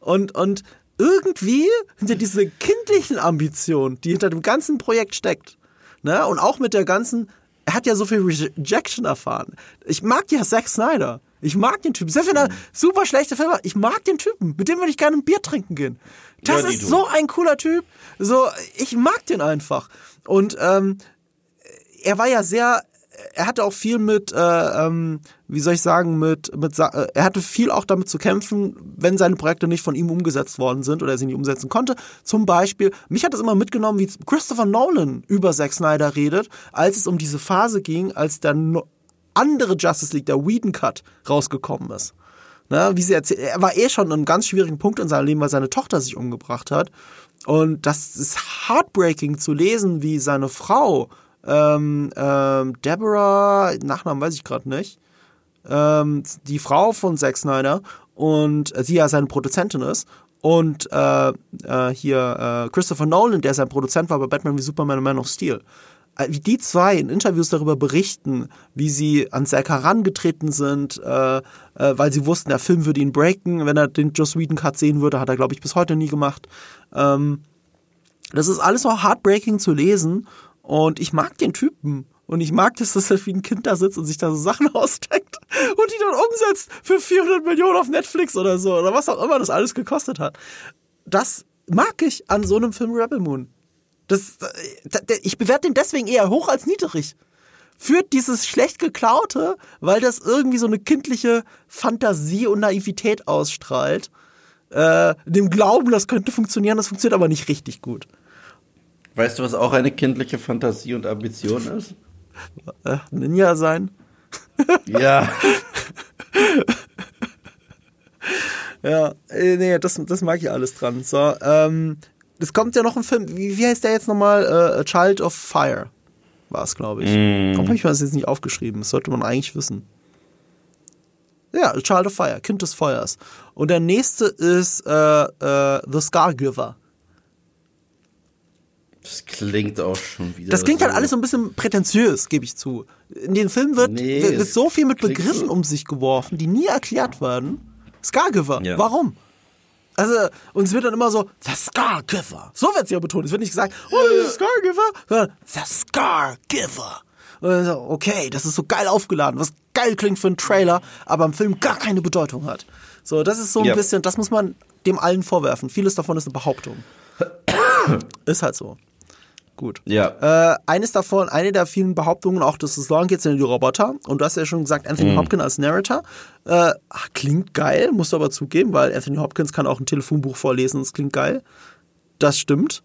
B: Und, und irgendwie hinter diese kindlichen Ambitionen, die hinter dem ganzen Projekt steckt, ne, und auch mit der ganzen, er hat ja so viel Rejection erfahren. Ich mag ja Zack Snyder. Ich mag den Typen. Selbst wenn er super schlechte Filme hat, ich mag den Typen. Mit dem würde ich gerne ein Bier trinken gehen. Das
A: Ja,
B: ist so ein cooler Typ. So, ich mag den einfach. Und ähm, er war ja sehr, er hatte auch viel mit, äh, ähm, wie soll ich sagen, mit, mit, äh, er hatte viel auch damit zu kämpfen, wenn seine Projekte nicht von ihm umgesetzt worden sind oder er sie nicht umsetzen konnte. Zum Beispiel, mich hat es immer mitgenommen, wie Christopher Nolan über Zack Snyder redet, als es um diese Phase ging, als der no andere Justice League, der Whedon Cut, rausgekommen ist. Ne, wie sie erzählt, er war eh schon an einem ganz schwierigen Punkt in seinem Leben, weil seine Tochter sich umgebracht hat. Und das ist heartbreaking zu lesen, wie seine Frau, ähm, ähm, Deborah, Nachnamen weiß ich gerade nicht, ähm, die Frau von Zack Snyder und äh, sie ja seine Produzentin ist. Und äh, äh, hier äh, Christopher Nolan, der sein Produzent war bei Batman wie Superman und Man of Steel. Äh, Wie die zwei in Interviews darüber berichten, wie sie an Zack herangetreten sind, äh, äh, weil sie wussten, der Film würde ihn breaken. Wenn er den Joss Whedon Cut sehen würde, hat er, glaube ich, bis heute nie gemacht. Ähm, das ist alles so heartbreaking zu lesen und ich mag den Typen. Und ich mag das, dass er wie ein Kind da sitzt und sich da so Sachen ausdenkt und die dann umsetzt für 400 Millionen auf Netflix oder so oder was auch immer das alles gekostet hat. Das mag ich an so einem Film Rebel Moon. Das, äh, ich bewerte den deswegen eher hoch als niedrig. Führt dieses schlecht geklaute, weil das irgendwie so eine kindliche Fantasie und Naivität ausstrahlt. Äh, dem Glauben, das könnte funktionieren, das funktioniert aber nicht richtig gut.
A: Weißt du, was auch eine kindliche Fantasie und Ambition ist?
B: Äh, Ninja sein.
A: Ja.
B: Ja, äh, nee, das, das mag ich alles dran. So, ähm, es kommt ja noch ein Film, wie, wie heißt der jetzt nochmal? Äh, A Child of Fire war es, glaube ich. Warum habe ich mir das jetzt nicht aufgeschrieben? Das sollte man eigentlich wissen. Ja, A Child of Fire, Kind des Feuers. Und der nächste ist äh, äh, The Scargiver.
A: Das klingt auch schon wieder.
B: Das klingt
A: so.
B: halt alles so ein bisschen prätentiös, gebe ich zu. In den Filmen wird,
A: Nee,
B: wird, so viel mit Begriffen
A: so.
B: um sich geworfen, die nie erklärt werden. Scargiver,
A: Ja.
B: warum? Also, und es wird dann immer so, The Scargiver. So wird es ja betont. Es wird nicht gesagt, oh, the Scargiver, sondern The Scargiver. Und dann so, okay, das ist so geil aufgeladen, was geil klingt für einen Trailer, aber im Film gar keine Bedeutung hat. So, das ist so ein
A: Ja.
B: bisschen, das muss man dem allen vorwerfen. Vieles davon ist eine Behauptung. ist halt so. Gut.
A: Ja.
B: Äh, eines davon, eine der vielen Behauptungen, auch dass es lang geht, sind die Roboter. Und du hast ja schon gesagt, Anthony
A: Mhm.
B: Hopkins als Narrator. Äh, ach, klingt geil, musst du aber zugeben, weil Anthony Hopkins kann auch ein Telefonbuch vorlesen, es klingt geil. Das stimmt.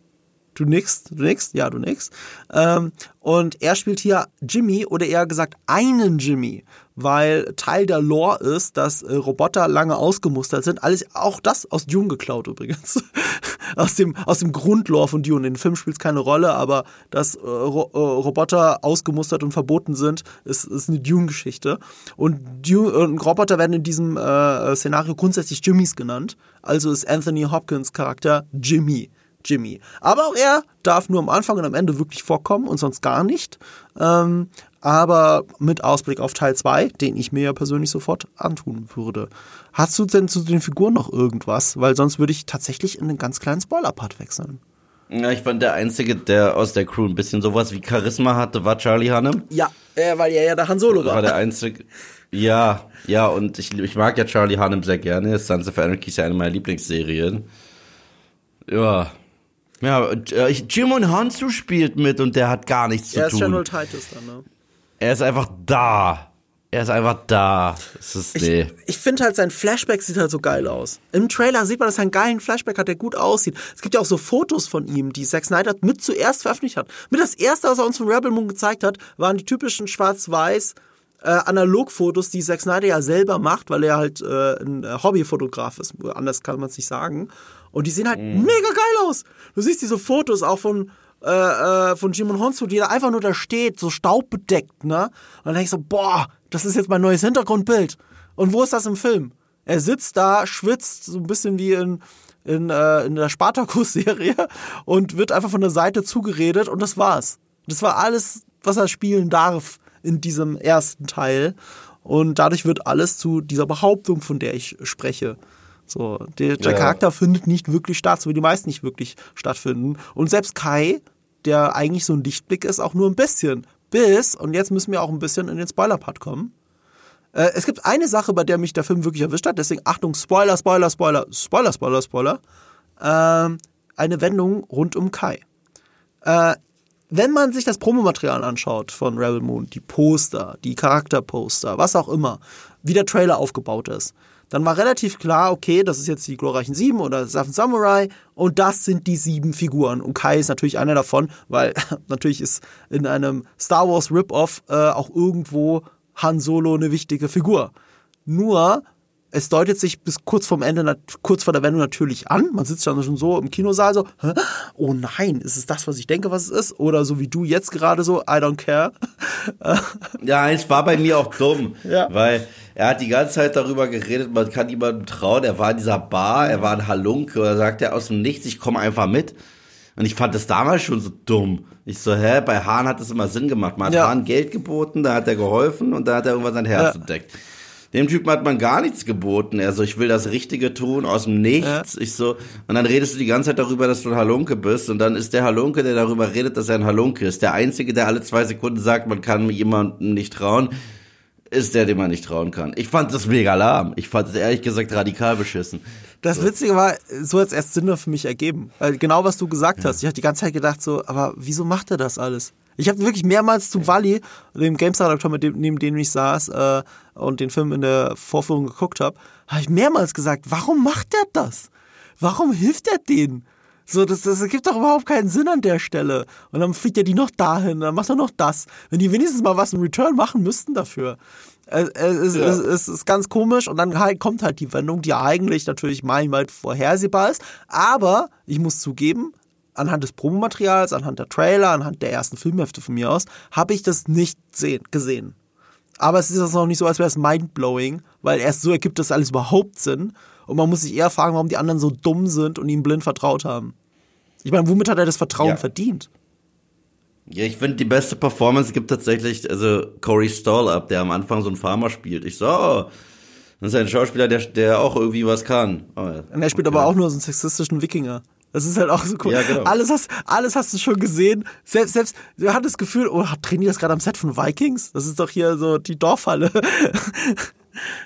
B: Du nix, du nix, ja, du nix. Ähm, und er spielt hier Jimmy oder eher gesagt einen Jimmy, weil Teil der Lore ist, dass äh, Roboter lange ausgemustert sind. Alles, auch das aus Dune geklaut übrigens. aus dem, aus dem Grundlore von Dune. In dem Film spielt es keine Rolle, aber dass äh, Ro äh, Roboter ausgemustert und verboten sind, ist, ist eine Dune-Geschichte. Und, Dune, und Roboter werden in diesem äh, Szenario grundsätzlich Jimmys genannt. Also ist Anthony Hopkins Charakter Jimmy. Jimmy. Aber auch er darf nur am Anfang und am Ende wirklich vorkommen und sonst gar nicht. Ähm, aber mit Ausblick auf Teil 2, den ich mir ja persönlich sofort antun würde. Hast du denn zu den Figuren noch irgendwas? Weil sonst würde ich tatsächlich in einen ganz kleinen Spoiler-Part wechseln.
A: Ja, ich fand der Einzige, der aus der Crew ein bisschen sowas wie Charisma hatte, war Charlie Hannem.
B: Ja, äh, weil er ja der Han Solo
A: War der Einzige. Ja, ja, und ich, ich mag ja Charlie Hannem sehr gerne. Sons of Anarchy ist ja eine meiner Lieblingsserien. Ja. Ja, und, äh, ich- Jimon Hansu spielt mit und der hat gar nichts zu
B: er ist
A: tun.
B: General Titus dann, ne?
A: Er ist einfach da. Er ist einfach da. Ist, nee.
B: Ich, ich finde halt, sein Flashback sieht halt so geil aus. Im Trailer sieht man, dass er einen geilen Flashback hat, der gut aussieht. Es gibt ja auch so Fotos von ihm, die Zack Snyder mit zuerst veröffentlicht hat. Mit das erste, was er uns von Rebel Moon gezeigt hat, waren die typischen schwarz-weiß äh, Analogfotos, die Zack Snyder ja selber macht, weil er halt äh, ein Hobbyfotograf ist. Anders kann man es nicht sagen. Und die sehen halt mega geil aus. Du siehst diese Fotos auch von äh, äh, von Jimon Honsu, die da einfach nur da steht, so staubbedeckt, ne? Und dann denk ich so, boah, das ist jetzt mein neues Hintergrundbild. Und wo ist das im Film? Er sitzt da, schwitzt, so ein bisschen wie in, in, äh, in der Spartacus-Serie und wird einfach von der Seite zugeredet und das war's. Das war alles, was er spielen darf in diesem ersten Teil. Und dadurch wird alles zu dieser Behauptung, von der ich spreche. So, der, der
A: Ja.
B: Charakter findet nicht wirklich statt, so wie die meisten nicht wirklich stattfinden. Und selbst Kai, der eigentlich so ein Lichtblick ist, auch nur ein bisschen. Bis, und jetzt müssen wir auch ein bisschen in den Spoiler-Part kommen. Äh, es gibt eine Sache, bei der mich der Film wirklich erwischt hat, deswegen Achtung, Spoiler, Spoiler, Spoiler, Spoiler, Spoiler, Spoiler. Ähm, eine Wendung rund um Kai. Äh, wenn man sich das Promomaterial anschaut von Rebel Moon, die Poster, die Charakterposter, was auch immer, wie der Trailer aufgebaut ist, dann war relativ klar, okay, das ist jetzt die glorreichen Sieben oder Seven Samurai und das sind die sieben Figuren. Und Kai ist natürlich einer davon, weil natürlich ist in einem Star Wars Rip-Off äh, auch irgendwo Han Solo eine wichtige Figur. Nur, es deutet sich bis kurz vorm Ende, kurz vor der Wendung natürlich an. Man sitzt dann schon so im Kinosaal so, Hä? oh nein, ist es das, was ich denke, was es ist? Oder so wie du jetzt gerade so, I don't care.
A: Ja, es war bei mir auch dumm,
B: Ja.
A: weil er hat die ganze Zeit darüber geredet, man kann niemandem trauen. Er war in dieser Bar, er war ein Halunke, oder sagt er aus dem Nichts, ich komme einfach mit. Und ich fand das damals schon so dumm. Ich so, hä, bei Hahn hat das immer Sinn gemacht. Man hat
B: Ja.
A: Hahn Geld geboten, da hat er geholfen und da hat er irgendwann sein Herz
B: Ja.
A: entdeckt. Dem Typen hat man gar nichts geboten. Er so, ich will das Richtige tun, aus dem Nichts. Ich so, und dann redest du die ganze Zeit darüber, dass du ein Halunke bist. Und dann ist der Halunke, der darüber redet, dass er ein Halunke ist. Der Einzige, der alle zwei Sekunden sagt, man kann jemandem nicht trauen, ist der, dem man nicht trauen kann. Ich fand das mega lahm. Ich fand es ehrlich gesagt radikal beschissen.
B: Das Witzige war, so hat es erst Sinn für mich ergeben. Genau was du gesagt hast. Ich habe die ganze Zeit gedacht so, aber wieso macht er das alles? Ich habe wirklich mehrmals zu Wally, dem GameStar-Redakteur, mit dem, neben dem ich saß äh, und den Film in der Vorführung geguckt habe, habe ich mehrmals gesagt, warum macht er das? Warum hilft er denen? So, das, das gibt doch überhaupt keinen Sinn an der Stelle. Und dann fliegt er die noch dahin, dann macht er noch das. Wenn die wenigstens mal was im Return machen müssten dafür. Es, es,
A: Ja.
B: es, es ist ganz komisch und dann halt kommt halt die Wendung, die eigentlich natürlich meilenweit vorhersehbar ist. Aber ich muss zugeben, anhand des Promomaterials, anhand der Trailer, anhand der ersten Filmhefte von mir aus, habe ich das nicht sehen, gesehen. Aber es ist jetzt noch nicht so, als wäre es mindblowing, weil erst so ergibt das alles überhaupt Sinn. Und man muss sich eher fragen, warum die anderen so dumm sind und ihm blind vertraut haben. Ich meine, womit hat er das Vertrauen
A: Ja.
B: verdient?
A: Ja, ich finde, die beste Performance gibt tatsächlich, also Corey Stoll ab, der am Anfang so einen Farmer spielt. Ich so, oh, das ist ein Schauspieler, der, der auch irgendwie was kann. Oh, ja.
B: Und er spielt aber auch nur so einen sexistischen Wikinger. Das ist halt auch so cool.
A: Ja, genau.
B: alles, hast, alles hast du schon gesehen. Selbst, selbst, du hattest das Gefühl, oh, drehen die das gerade am Set von Vikings? Das ist doch hier so die Dorfhalle.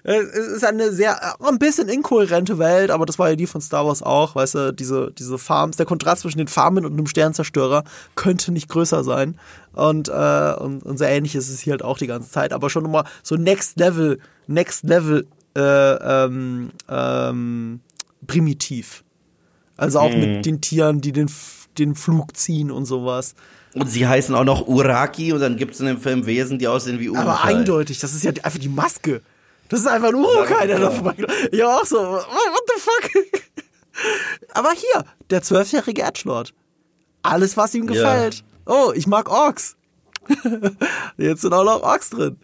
B: es ist eine sehr, äh, ein bisschen inkohärente Welt, aber das war ja die von Star Wars auch, weißt du, diese, diese Farms, der Kontrast zwischen den Farmen und einem Sternzerstörer könnte nicht größer sein. Und, äh, und, und so ähnlich ist es hier halt auch die ganze Zeit, aber schon nochmal so Next Level, Next Level, äh, ähm, ähm, primitiv. Also auch
A: Mhm.
B: mit den Tieren, die den, den Flug ziehen und sowas.
A: Und sie heißen auch noch Uraki und dann gibt es in dem Film Wesen, die aussehen wie Urukai.
B: Aber eindeutig, das ist ja einfach die Maske. Das ist einfach ein Urukai, der da vorbeigeht. Ja, auch so, what the fuck? Aber hier, der zwölfjährige Edgelord. Alles, was ihm
A: Ja.
B: gefällt. Oh, ich mag Orks. Jetzt sind auch noch Orks drin.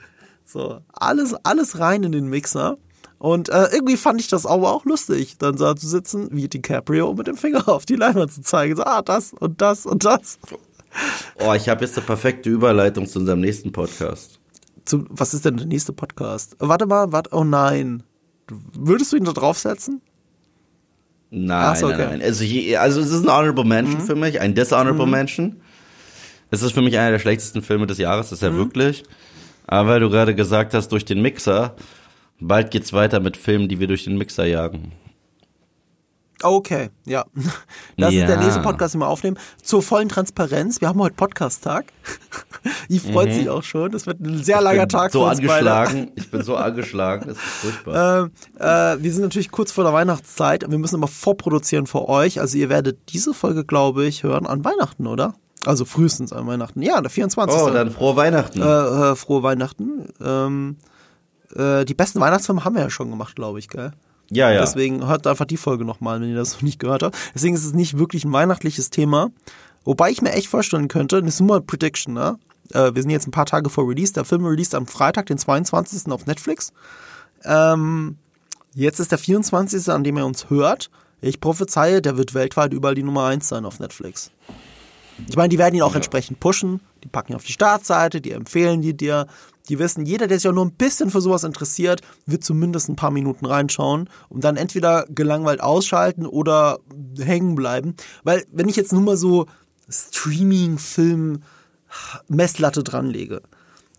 B: So, alles, alles rein in den Mixer. Und äh, irgendwie fand ich das aber auch lustig, dann da zu sitzen, wie DiCaprio, mit dem Finger auf die Leinwand zu zeigen. So, ah, das und das und das.
A: Oh, ich habe jetzt eine perfekte Überleitung zu unserem nächsten Podcast.
B: Zu, was ist denn der nächste Podcast? Warte mal, warte, oh nein. Würdest du ihn da draufsetzen?
A: Nein,
B: so, okay. Mhm.
A: nein, nein. Also, hier, also es ist ein Honorable Mention für mich, ein Dishonorable Mention. Es ist für mich einer der schlechtesten Filme des Jahres, das ist ja
B: Mhm.
A: wirklich. Aber weil du gerade gesagt hast, durch den Mixer, bald geht's weiter mit Filmen, die wir durch den Mixer jagen.
B: Okay, ja. Das ist der
A: Ja.
B: nächste Podcast, den wir aufnehmen. Zur vollen Transparenz. Wir haben heute Podcast-Tag. Ich freut sich auch schon. Das wird ein sehr langer
A: Mhm. ich bin
B: Tag
A: so
B: für uns beide.
A: angeschlagen. Ich bin so angeschlagen, das ist furchtbar.
B: Äh, äh, wir sind natürlich kurz vor der Weihnachtszeit. Wir müssen immer vorproduzieren für euch. Also ihr werdet diese Folge, glaube ich, hören an Weihnachten, oder? Also frühestens an Weihnachten. Ja, der 24.
A: oh, dann frohe Weihnachten.
B: äh, äh, frohe Weihnachten. Ähm, äh, die besten Weihnachtsfilme haben wir ja schon gemacht, glaube ich, gell?
A: ja, ja.
B: Deswegen hört einfach die Folge nochmal, wenn ihr das noch nicht gehört habt. Deswegen ist es nicht wirklich ein weihnachtliches Thema. Wobei ich mir echt vorstellen könnte, das ist nur mal Prediction, ne? Äh, wir sind jetzt ein paar Tage vor Release. Der Film released am Freitag, den 22. auf Netflix. Ähm, jetzt ist der 24., an dem er uns hört. Ich prophezeie, der wird weltweit überall die Nummer 1 sein auf Netflix. Ich meine, die werden ihn auch entsprechend pushen. Die packen ihn auf die Startseite, die empfehlen die dir. Die wissen, jeder, der sich auch nur ein bisschen für sowas interessiert, wird zumindest ein paar Minuten reinschauen und dann entweder gelangweilt ausschalten oder hängen bleiben. Weil, wenn ich jetzt nur mal so Streaming, Film, Messlatte dranlege.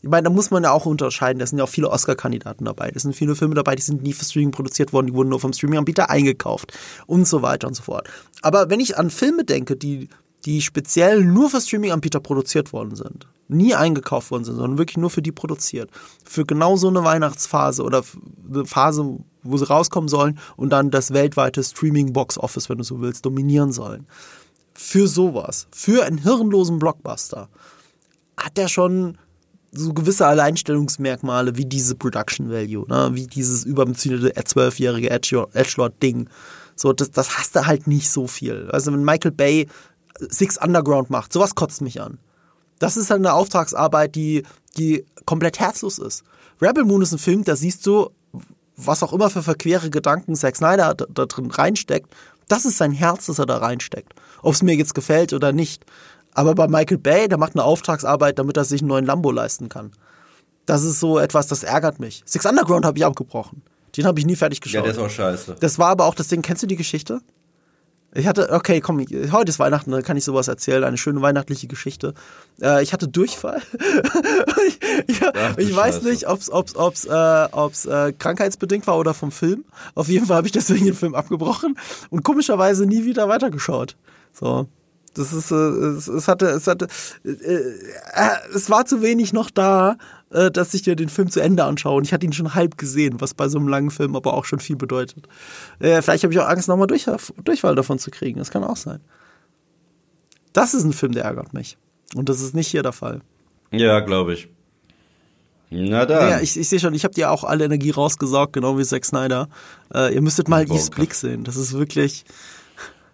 B: Ich meine, da muss man ja auch unterscheiden. Da sind ja auch viele Oscar-Kandidaten dabei. Da sind viele Filme dabei, die sind nie für Streaming produziert worden, die wurden nur vom Streaming-Anbieter eingekauft und so weiter und so fort. Aber wenn ich an Filme denke, die, die speziell nur für Streaming-Anbieter produziert worden sind, nie eingekauft worden sind, sondern wirklich nur für die produziert, für genau so eine Weihnachtsphase oder eine Phase, wo sie rauskommen sollen und dann das weltweite Streaming-Box-Office, wenn du so willst, dominieren sollen. Für sowas, für einen hirnlosen Blockbuster, hat der schon so gewisse Alleinstellungsmerkmale wie diese Production Value, ne? wie dieses überambitionierte zwölfjährige Edgelord-Ding. So, das, das hast du halt nicht so viel. Also wenn Michael Bay Six Underground macht, sowas kotzt mich an. Das ist halt eine Auftragsarbeit, die, die komplett herzlos ist. Rebel Moon ist ein Film, da siehst du, was auch immer für verquere Gedanken Zack Snyder da, da drin reinsteckt. Das ist sein Herz, das er da reinsteckt. Ob es mir jetzt gefällt oder nicht. Aber bei Michael Bay, der macht eine Auftragsarbeit, damit er sich einen neuen Lambo leisten kann. Das ist so etwas, das ärgert mich. Six Underground habe ich abgebrochen. Den habe ich nie fertig
A: ja,
B: geschaut.
A: der ist auch scheiße.
B: Das war aber auch das Ding, kennst du die Geschichte? Ich hatte, okay, komm, heute ist Weihnachten, da kann ich sowas erzählen, eine schöne weihnachtliche Geschichte. Äh, ich hatte Durchfall. ich ja,
A: Ach
B: ich weiß
A: Scheiße.
B: nicht, ob's, ob's, ob's, äh, ob's äh, krankheitsbedingt war oder vom Film. Auf jeden Fall habe ich deswegen den Film abgebrochen und komischerweise nie wieder weitergeschaut. So. Das ist, äh, es, es hatte, es hatte, äh, äh, es war zu wenig noch da, äh, dass ich mir den Film zu Ende anschaue. Und ich hatte ihn schon halb gesehen, was bei so einem langen Film aber auch schon viel bedeutet. Äh, vielleicht habe ich auch Angst, nochmal durch, Durchfall davon zu kriegen. Das kann auch sein. Das ist ein Film, der ärgert mich. Und das ist nicht hier der Fall.
A: Ja, glaube ich. Na dann.
B: Ja, ich, ich sehe schon, ich habe dir auch alle Energie rausgesaugt, genau wie Zack Snyder. Äh, ihr müsstet mal Yves. Blick sehen. Das ist wirklich.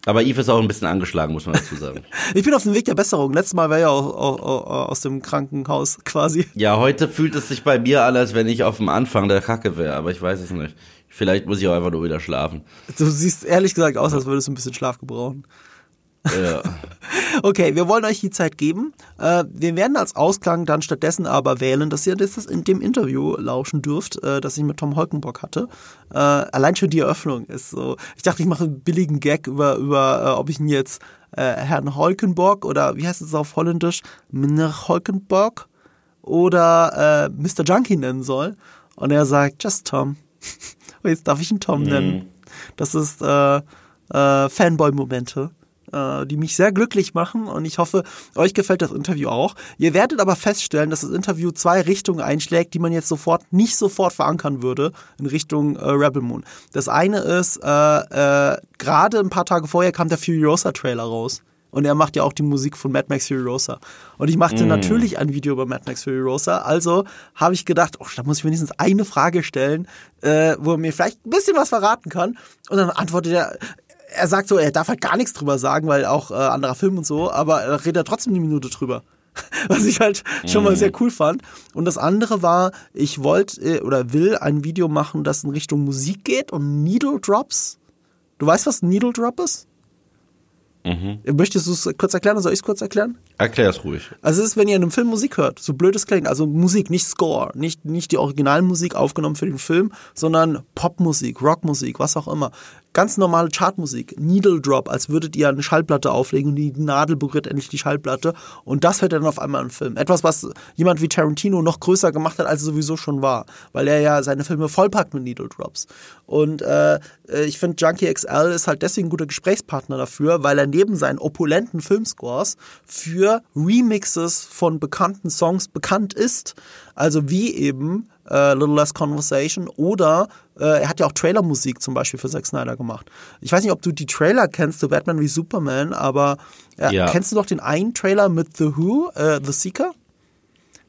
A: Aber Yves ist auch ein bisschen angeschlagen, muss man dazu sagen.
B: Ich bin auf dem Weg der Besserung. Letztes Mal war ja auch, auch, auch aus dem Krankenhaus quasi.
A: ja, heute fühlt es sich bei mir an, als wenn ich auf dem Anfang der Kacke wäre, aber ich weiß es nicht. Vielleicht muss ich auch einfach nur wieder schlafen.
B: Du siehst ehrlich gesagt aus, als würdest du ein bisschen Schlaf gebrauchen.
A: Ja.
B: Okay, wir wollen euch die Zeit geben. Äh, wir werden als Ausklang dann stattdessen aber wählen, dass ihr das in dem Interview lauschen dürft, äh, das ich mit Tom Holkenbock hatte. Äh, allein schon die Eröffnung ist so. Ich dachte, ich mache einen billigen Gag über, über ob ich ihn jetzt äh, Herrn Holkenbock oder wie heißt es auf Holländisch? Meneer Holkenbock oder äh, Mr. Junkie nennen soll. Und er sagt, just Tom. Und jetzt darf ich ihn Tom nennen. Mhm. Das ist äh, Fanboy-Momente äh, die mich sehr glücklich machen und ich hoffe, euch gefällt das Interview auch. Ihr werdet aber feststellen, dass das Interview zwei Richtungen einschlägt, die man jetzt sofort nicht sofort verankern würde in Richtung äh, Rebel Moon. Das eine ist, äh, äh, gerade ein paar Tage vorher kam der Furiosa-Trailer raus. Und er macht ja auch die Musik von Mad Max Furiosa. Und ich machte mm. natürlich ein Video über Mad Max Furiosa. Also habe ich gedacht, oh, da muss ich wenigstens eine Frage stellen, äh, wo er mir vielleicht ein bisschen was verraten kann. Und dann antwortet er, er sagt so, er darf halt gar nichts drüber sagen, weil auch äh, anderer Film und so, aber er redet trotzdem eine Minute drüber. Was ich halt schon mal mhm. sehr cool fand. Und das andere war, ich wollte äh, oder will ein Video machen, das in Richtung Musik geht und Needle Drops. Du weißt, was Needle Drop ist? Mhm. Möchtest du es kurz erklären oder soll ich es kurz erklären?
A: Erklär es ruhig.
B: Also es ist, wenn ihr in einem Film Musik hört, so blöd es klingt, also Musik, nicht Score, nicht, nicht die Originalmusik aufgenommen für den Film, sondern Popmusik, Rockmusik, was auch immer ganz normale Chartmusik, Needle Drop, als würdet ihr eine Schallplatte auflegen und die Nadel berührt endlich die Schallplatte und das hört dann auf einmal im Film. Etwas, was jemand wie Tarantino noch größer gemacht hat, als es sowieso schon war, weil er ja seine Filme vollpackt mit Needle Drops. Und äh, äh ich finde, Junkie XL ist halt deswegen ein guter Gesprächspartner dafür, weil er neben seinen opulenten Filmscores für Remixes von bekannten Songs bekannt ist. Also wie eben äh, Little Less Conversation oder äh, er hat ja auch Trailermusik zum Beispiel für Zack Snyder gemacht. Ich weiß nicht, ob du die Trailer kennst, zu Batman wie Superman, aber äh, ja. kennst du doch den einen Trailer mit The Who, äh, The Seeker?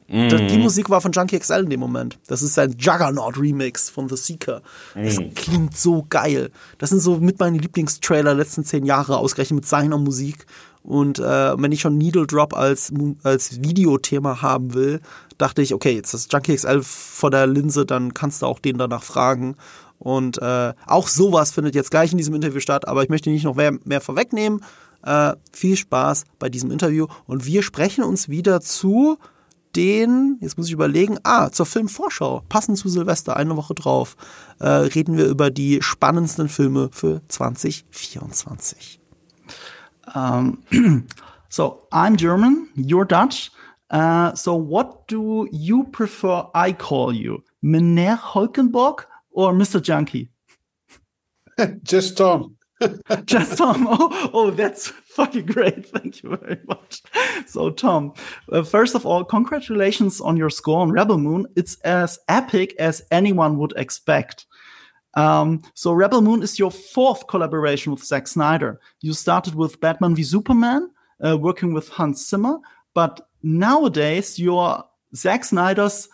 B: Mm. Die Musik war von Junkie XL in dem Moment. Das ist ein Juggernaut-Remix von The Seeker. Das mm. klingt so geil. Das sind so mit meinen Lieblingstrailer letzten zehn Jahre, ausgerechnet mit seiner Musik. Und äh, wenn ich schon Needle Drop als, als Videothema haben will, dachte ich, okay, jetzt ist Junkie XL vor der Linse, dann kannst du auch den danach fragen. Und äh, auch sowas findet jetzt gleich in diesem Interview statt, aber ich möchte nicht noch mehr, mehr vorwegnehmen. Äh, viel Spaß bei diesem Interview und wir sprechen uns wieder zu den, jetzt muss ich überlegen, ah, zur Filmvorschau, passend zu Silvester, eine Woche drauf, äh, reden wir über die spannendsten Filme für 2024.
C: Um, so I'm German, you're Dutch. Uh, so what do you prefer I call you? Meneer Holkenborg or Mr. Junkie?
D: Just Tom.
C: Just Tom. Oh, oh, that's fucking great. Thank you very much. So, Tom, uh, first of all, congratulations on your score on Rebel Moon. It's as epic as anyone would expect. Um, so Rebel Moon is your fourth collaboration with Zack Snyder. You started with Batman v Superman, uh, working with Hans Zimmer, but nowadays you're Zack Snyder's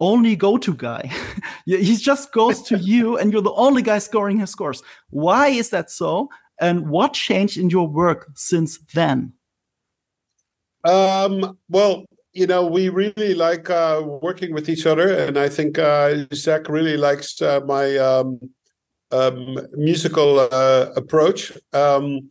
C: only go-to guy. he just goes to you, and you're the only guy scoring his scores. Why is that so? And what changed in your work since then?
D: Um, well, you know, we really like uh, working with each other, and I think uh, Zach really likes uh, my um, um, musical uh, approach. Um,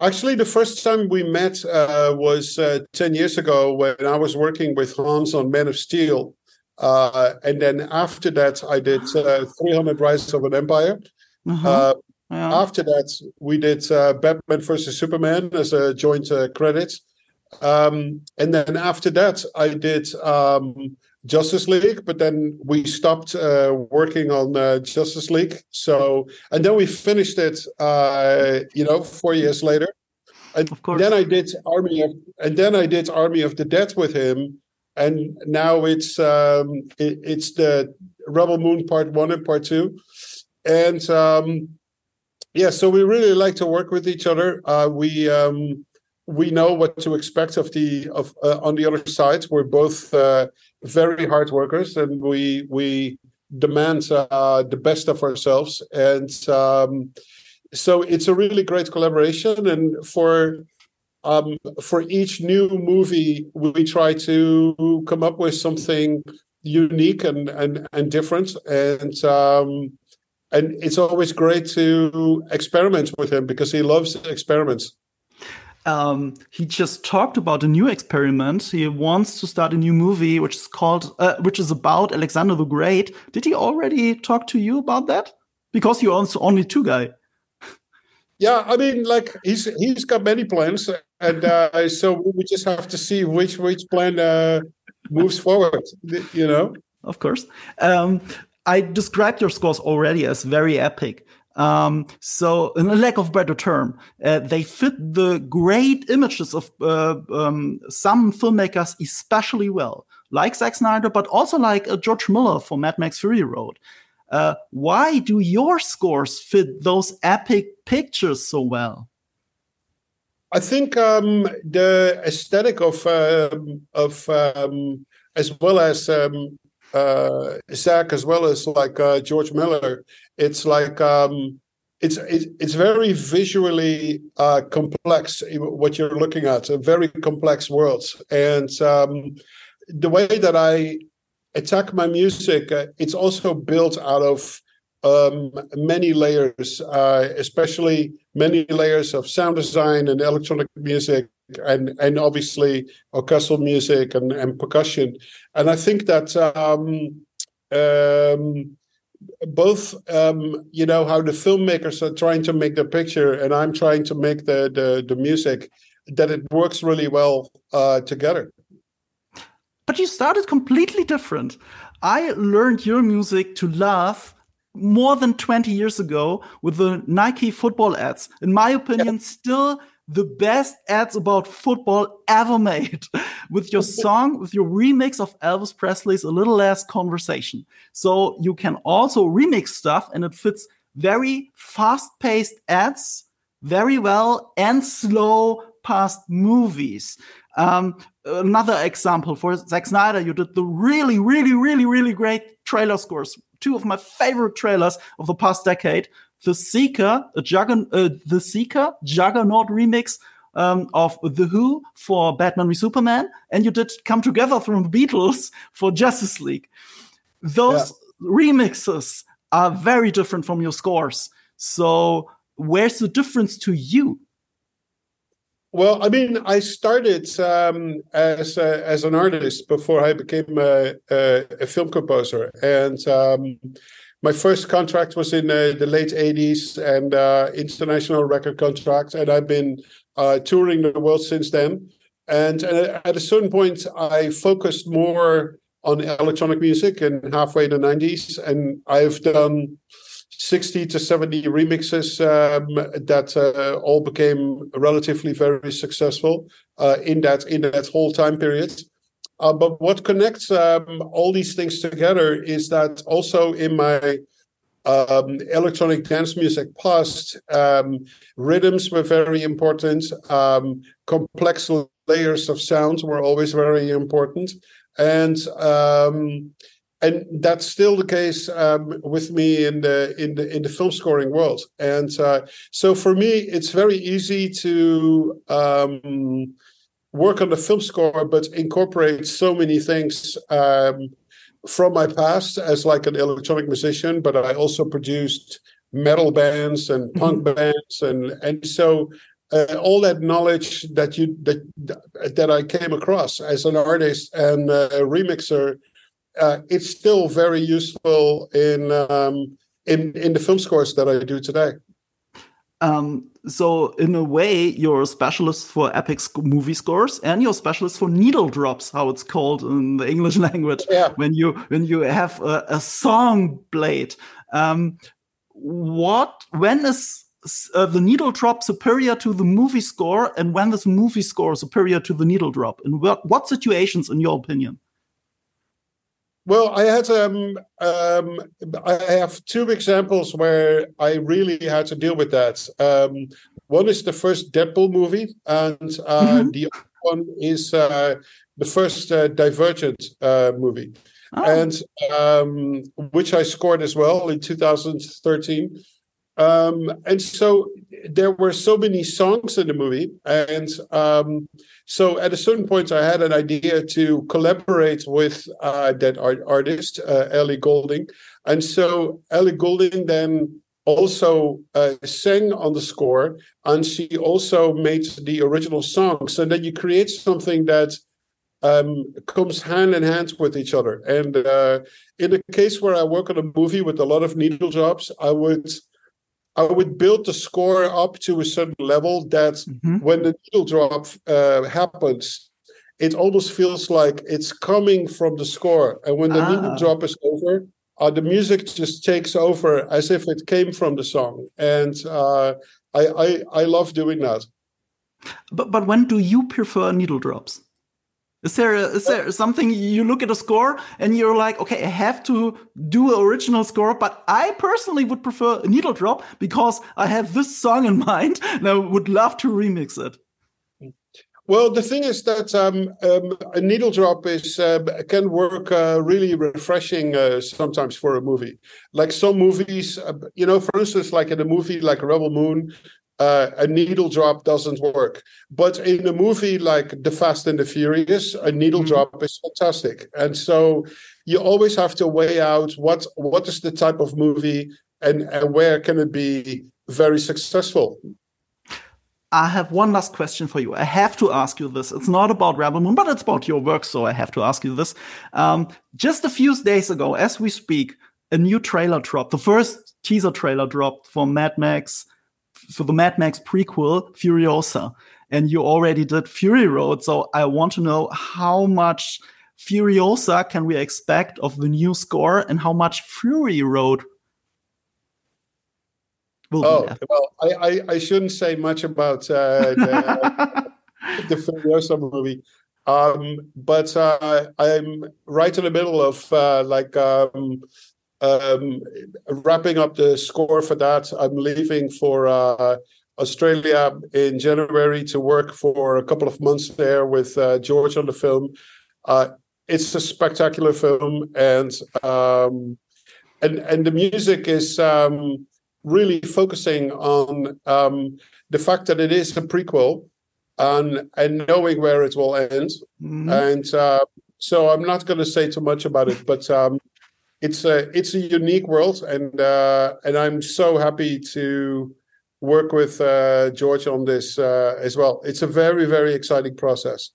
D: actually, the first time we met uh, was uh, ten years ago when I was working with Hans on Man of Steel, and then after that, I did 300 Rise of an Empire. Uh-huh. Yeah. After that, we did Batman versus Superman as a joint credit. Um, and then after that, I did um, Justice League, but then we stopped uh, working on uh, Justice League. So, and then we finished it, uh, you know, four years later. And of course. then I did Army of, and then I did Army of the Dead with him. And now it's um, it, it's the Rebel Moon Part One and Part Two, and um, yeah, so we really like to work with each other. Uh, we um, we know what to expect of the of uh, on the other side. We're both uh, very hard workers, and we we demand uh, the best of ourselves. And um, so it's a really great collaboration. And for um, for each new movie, we try to come up with something unique and and and different. And um, and it's always great to experiment with him because he loves experiments
C: um, he just talked about a new experiment. He wants to start a new movie, which is called, uh, which is about Alexander the Great. Did he already talk to you about that? Because you're also only two guy.
D: Yeah, I mean, like he's he's got many plans, and uh, so we just have to see which which plan uh, moves forward. You know.
C: Of course. Um, I described your scores already as very epic. Um, so, in a lack of better term, uh, they fit the great images of uh, um, some filmmakers especially well, like Zack Snyder, but also like uh, George Miller for Mad Max Fury Road. Uh, why do your scores fit those epic pictures so well?
D: I think um, the aesthetic of um, of um, as well as um, uh, Zach, as well as like uh, George Miller, it's like um, it's it's very visually uh, complex. What you're looking at, a very complex world, and um, the way that I attack my music, uh, it's also built out of um, many layers, uh, especially many layers of sound design and electronic music, and and obviously orchestral music and, and percussion. And I think that um, um, both, um, you know, how the filmmakers are trying to make the picture, and I'm trying to make the the, the music, that it works really well uh, together.
C: But you started completely different. I learned your music to love more than 20 years ago with the Nike football ads. In my opinion, yeah. still the best ads about football ever made with your song, with your remix of Elvis Presley's A Little Last Conversation. So you can also remix stuff and it fits very fast paced ads very well and slow past movies. Um, another example for Zack Snyder, you did the really, really, really, really great trailer scores two of my favorite trailers of the past decade. The Seeker, a Juggernaut, uh, the Seeker Juggernaut remix um, of The Who for Batman v Superman, and you did Come Together from the Beatles for Justice League. Those yeah. remixes are very different from your scores. So, where's the difference to you?
D: Well, I mean, I started um, as a, as an artist before I became a, a, a film composer, and um, my first contract was in uh, the late '80s and uh, international record contract, and I've been uh, touring the world since then. And uh, at a certain point, I focused more on electronic music in halfway in the '90s, and I've done 60 to 70 remixes um, that uh, all became relatively very successful uh, in that in that whole time period. Uh, but what connects um, all these things together is that also in my um, electronic dance music past, um, rhythms were very important. Um, complex layers of sounds were always very important, and um, and that's still the case um, with me in the in the in the film scoring world. And uh, so for me, it's very easy to um, work on the film score, but incorporate so many things um, from my past as like an electronic musician. But I also produced metal bands and mm-hmm. punk bands, and and so. Uh, all that knowledge that you that that I came across as an artist and a remixer uh, it's still very useful in um, in in the film scores that I do today.
C: Um, so in a way, you're a specialist for epic sc movie scores, and you're a specialist for needle drops, how it's called in the English language.
D: Yeah.
C: When you when you have a, a song played, um, what when is uh, the needle drop superior to the movie score, and when is the movie score superior to the needle drop? In what, what situations, in your opinion?
D: Well, I had um, um, I have two examples where I really had to deal with that. Um, one is the first Deadpool movie, and uh, mm-hmm. the other one is uh, the first uh, Divergent uh, movie, oh. and um, which I scored as well in 2013. Um, and so there were so many songs in the movie, and um, so at a certain point, I had an idea to collaborate with uh, that art- artist, uh, Ellie Goulding, and so Ellie Goulding then also uh, sang on the score, and she also made the original song. So then you create something that um, comes hand in hand with each other. And uh, in the case where I work on a movie with a lot of needle drops, I would I would build the score up to a certain level that mm-hmm. when the needle drop uh, happens, it almost feels like it's coming from the score. And when the ah. needle drop is over, uh, the music just takes over as if it came from the song, and uh, I, I I love doing that.
C: But but when do you prefer needle drops? Is there a, is there something you look at a score and you're like, okay, I have to do an original score, but I personally would prefer a needle drop because I have this song in mind and I would love to remix it.
D: Well, the thing is that um, um, a needle drop is uh, can work uh, really refreshing uh, sometimes for a movie. Like some movies, uh, you know, for instance, like in a movie like Rebel Moon, uh, a needle drop doesn't work. But in a movie like The Fast and the Furious, a needle mm-hmm. drop is fantastic. And so you always have to weigh out what what is the type of movie and, and where can it be very successful.
C: I have one last question for you. I have to ask you this. It's not about Rebel Moon, but it's about your work, so I have to ask you this. Um, just a few days ago, as we speak, a new trailer dropped. The first teaser trailer dropped for Mad Max, for the Mad Max prequel, Furiosa. And you already did Fury Road, so I want to know how much Furiosa can we expect of the new score and how much Fury Road
D: We'll oh well, I, I, I shouldn't say much about uh, the, the Furiosa movie, um, but uh, I'm right in the middle of uh, like um, um, wrapping up the score for that. I'm leaving for uh, Australia in January to work for a couple of months there with uh, George on the film. Uh, it's a spectacular film, and um, and and the music is. Um, really focusing on um, the fact that it is a prequel and and knowing where it will end. Mm-hmm. And uh, so I'm not going to say too much about it, but um, it's a it's a unique world, and uh, and I'm so happy to work with uh, George on this uh, as well. It's a very very exciting process.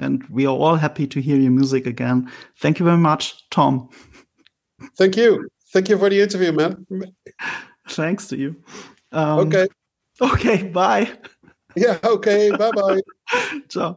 C: And we are all happy to hear your music again. Thank you very much, Tom.
D: Thank you. Thank you for the interview, man.
C: Thanks to you.
D: Um, okay.
C: Okay. Bye.
D: Yeah. Okay. Bye bye.
C: Ciao.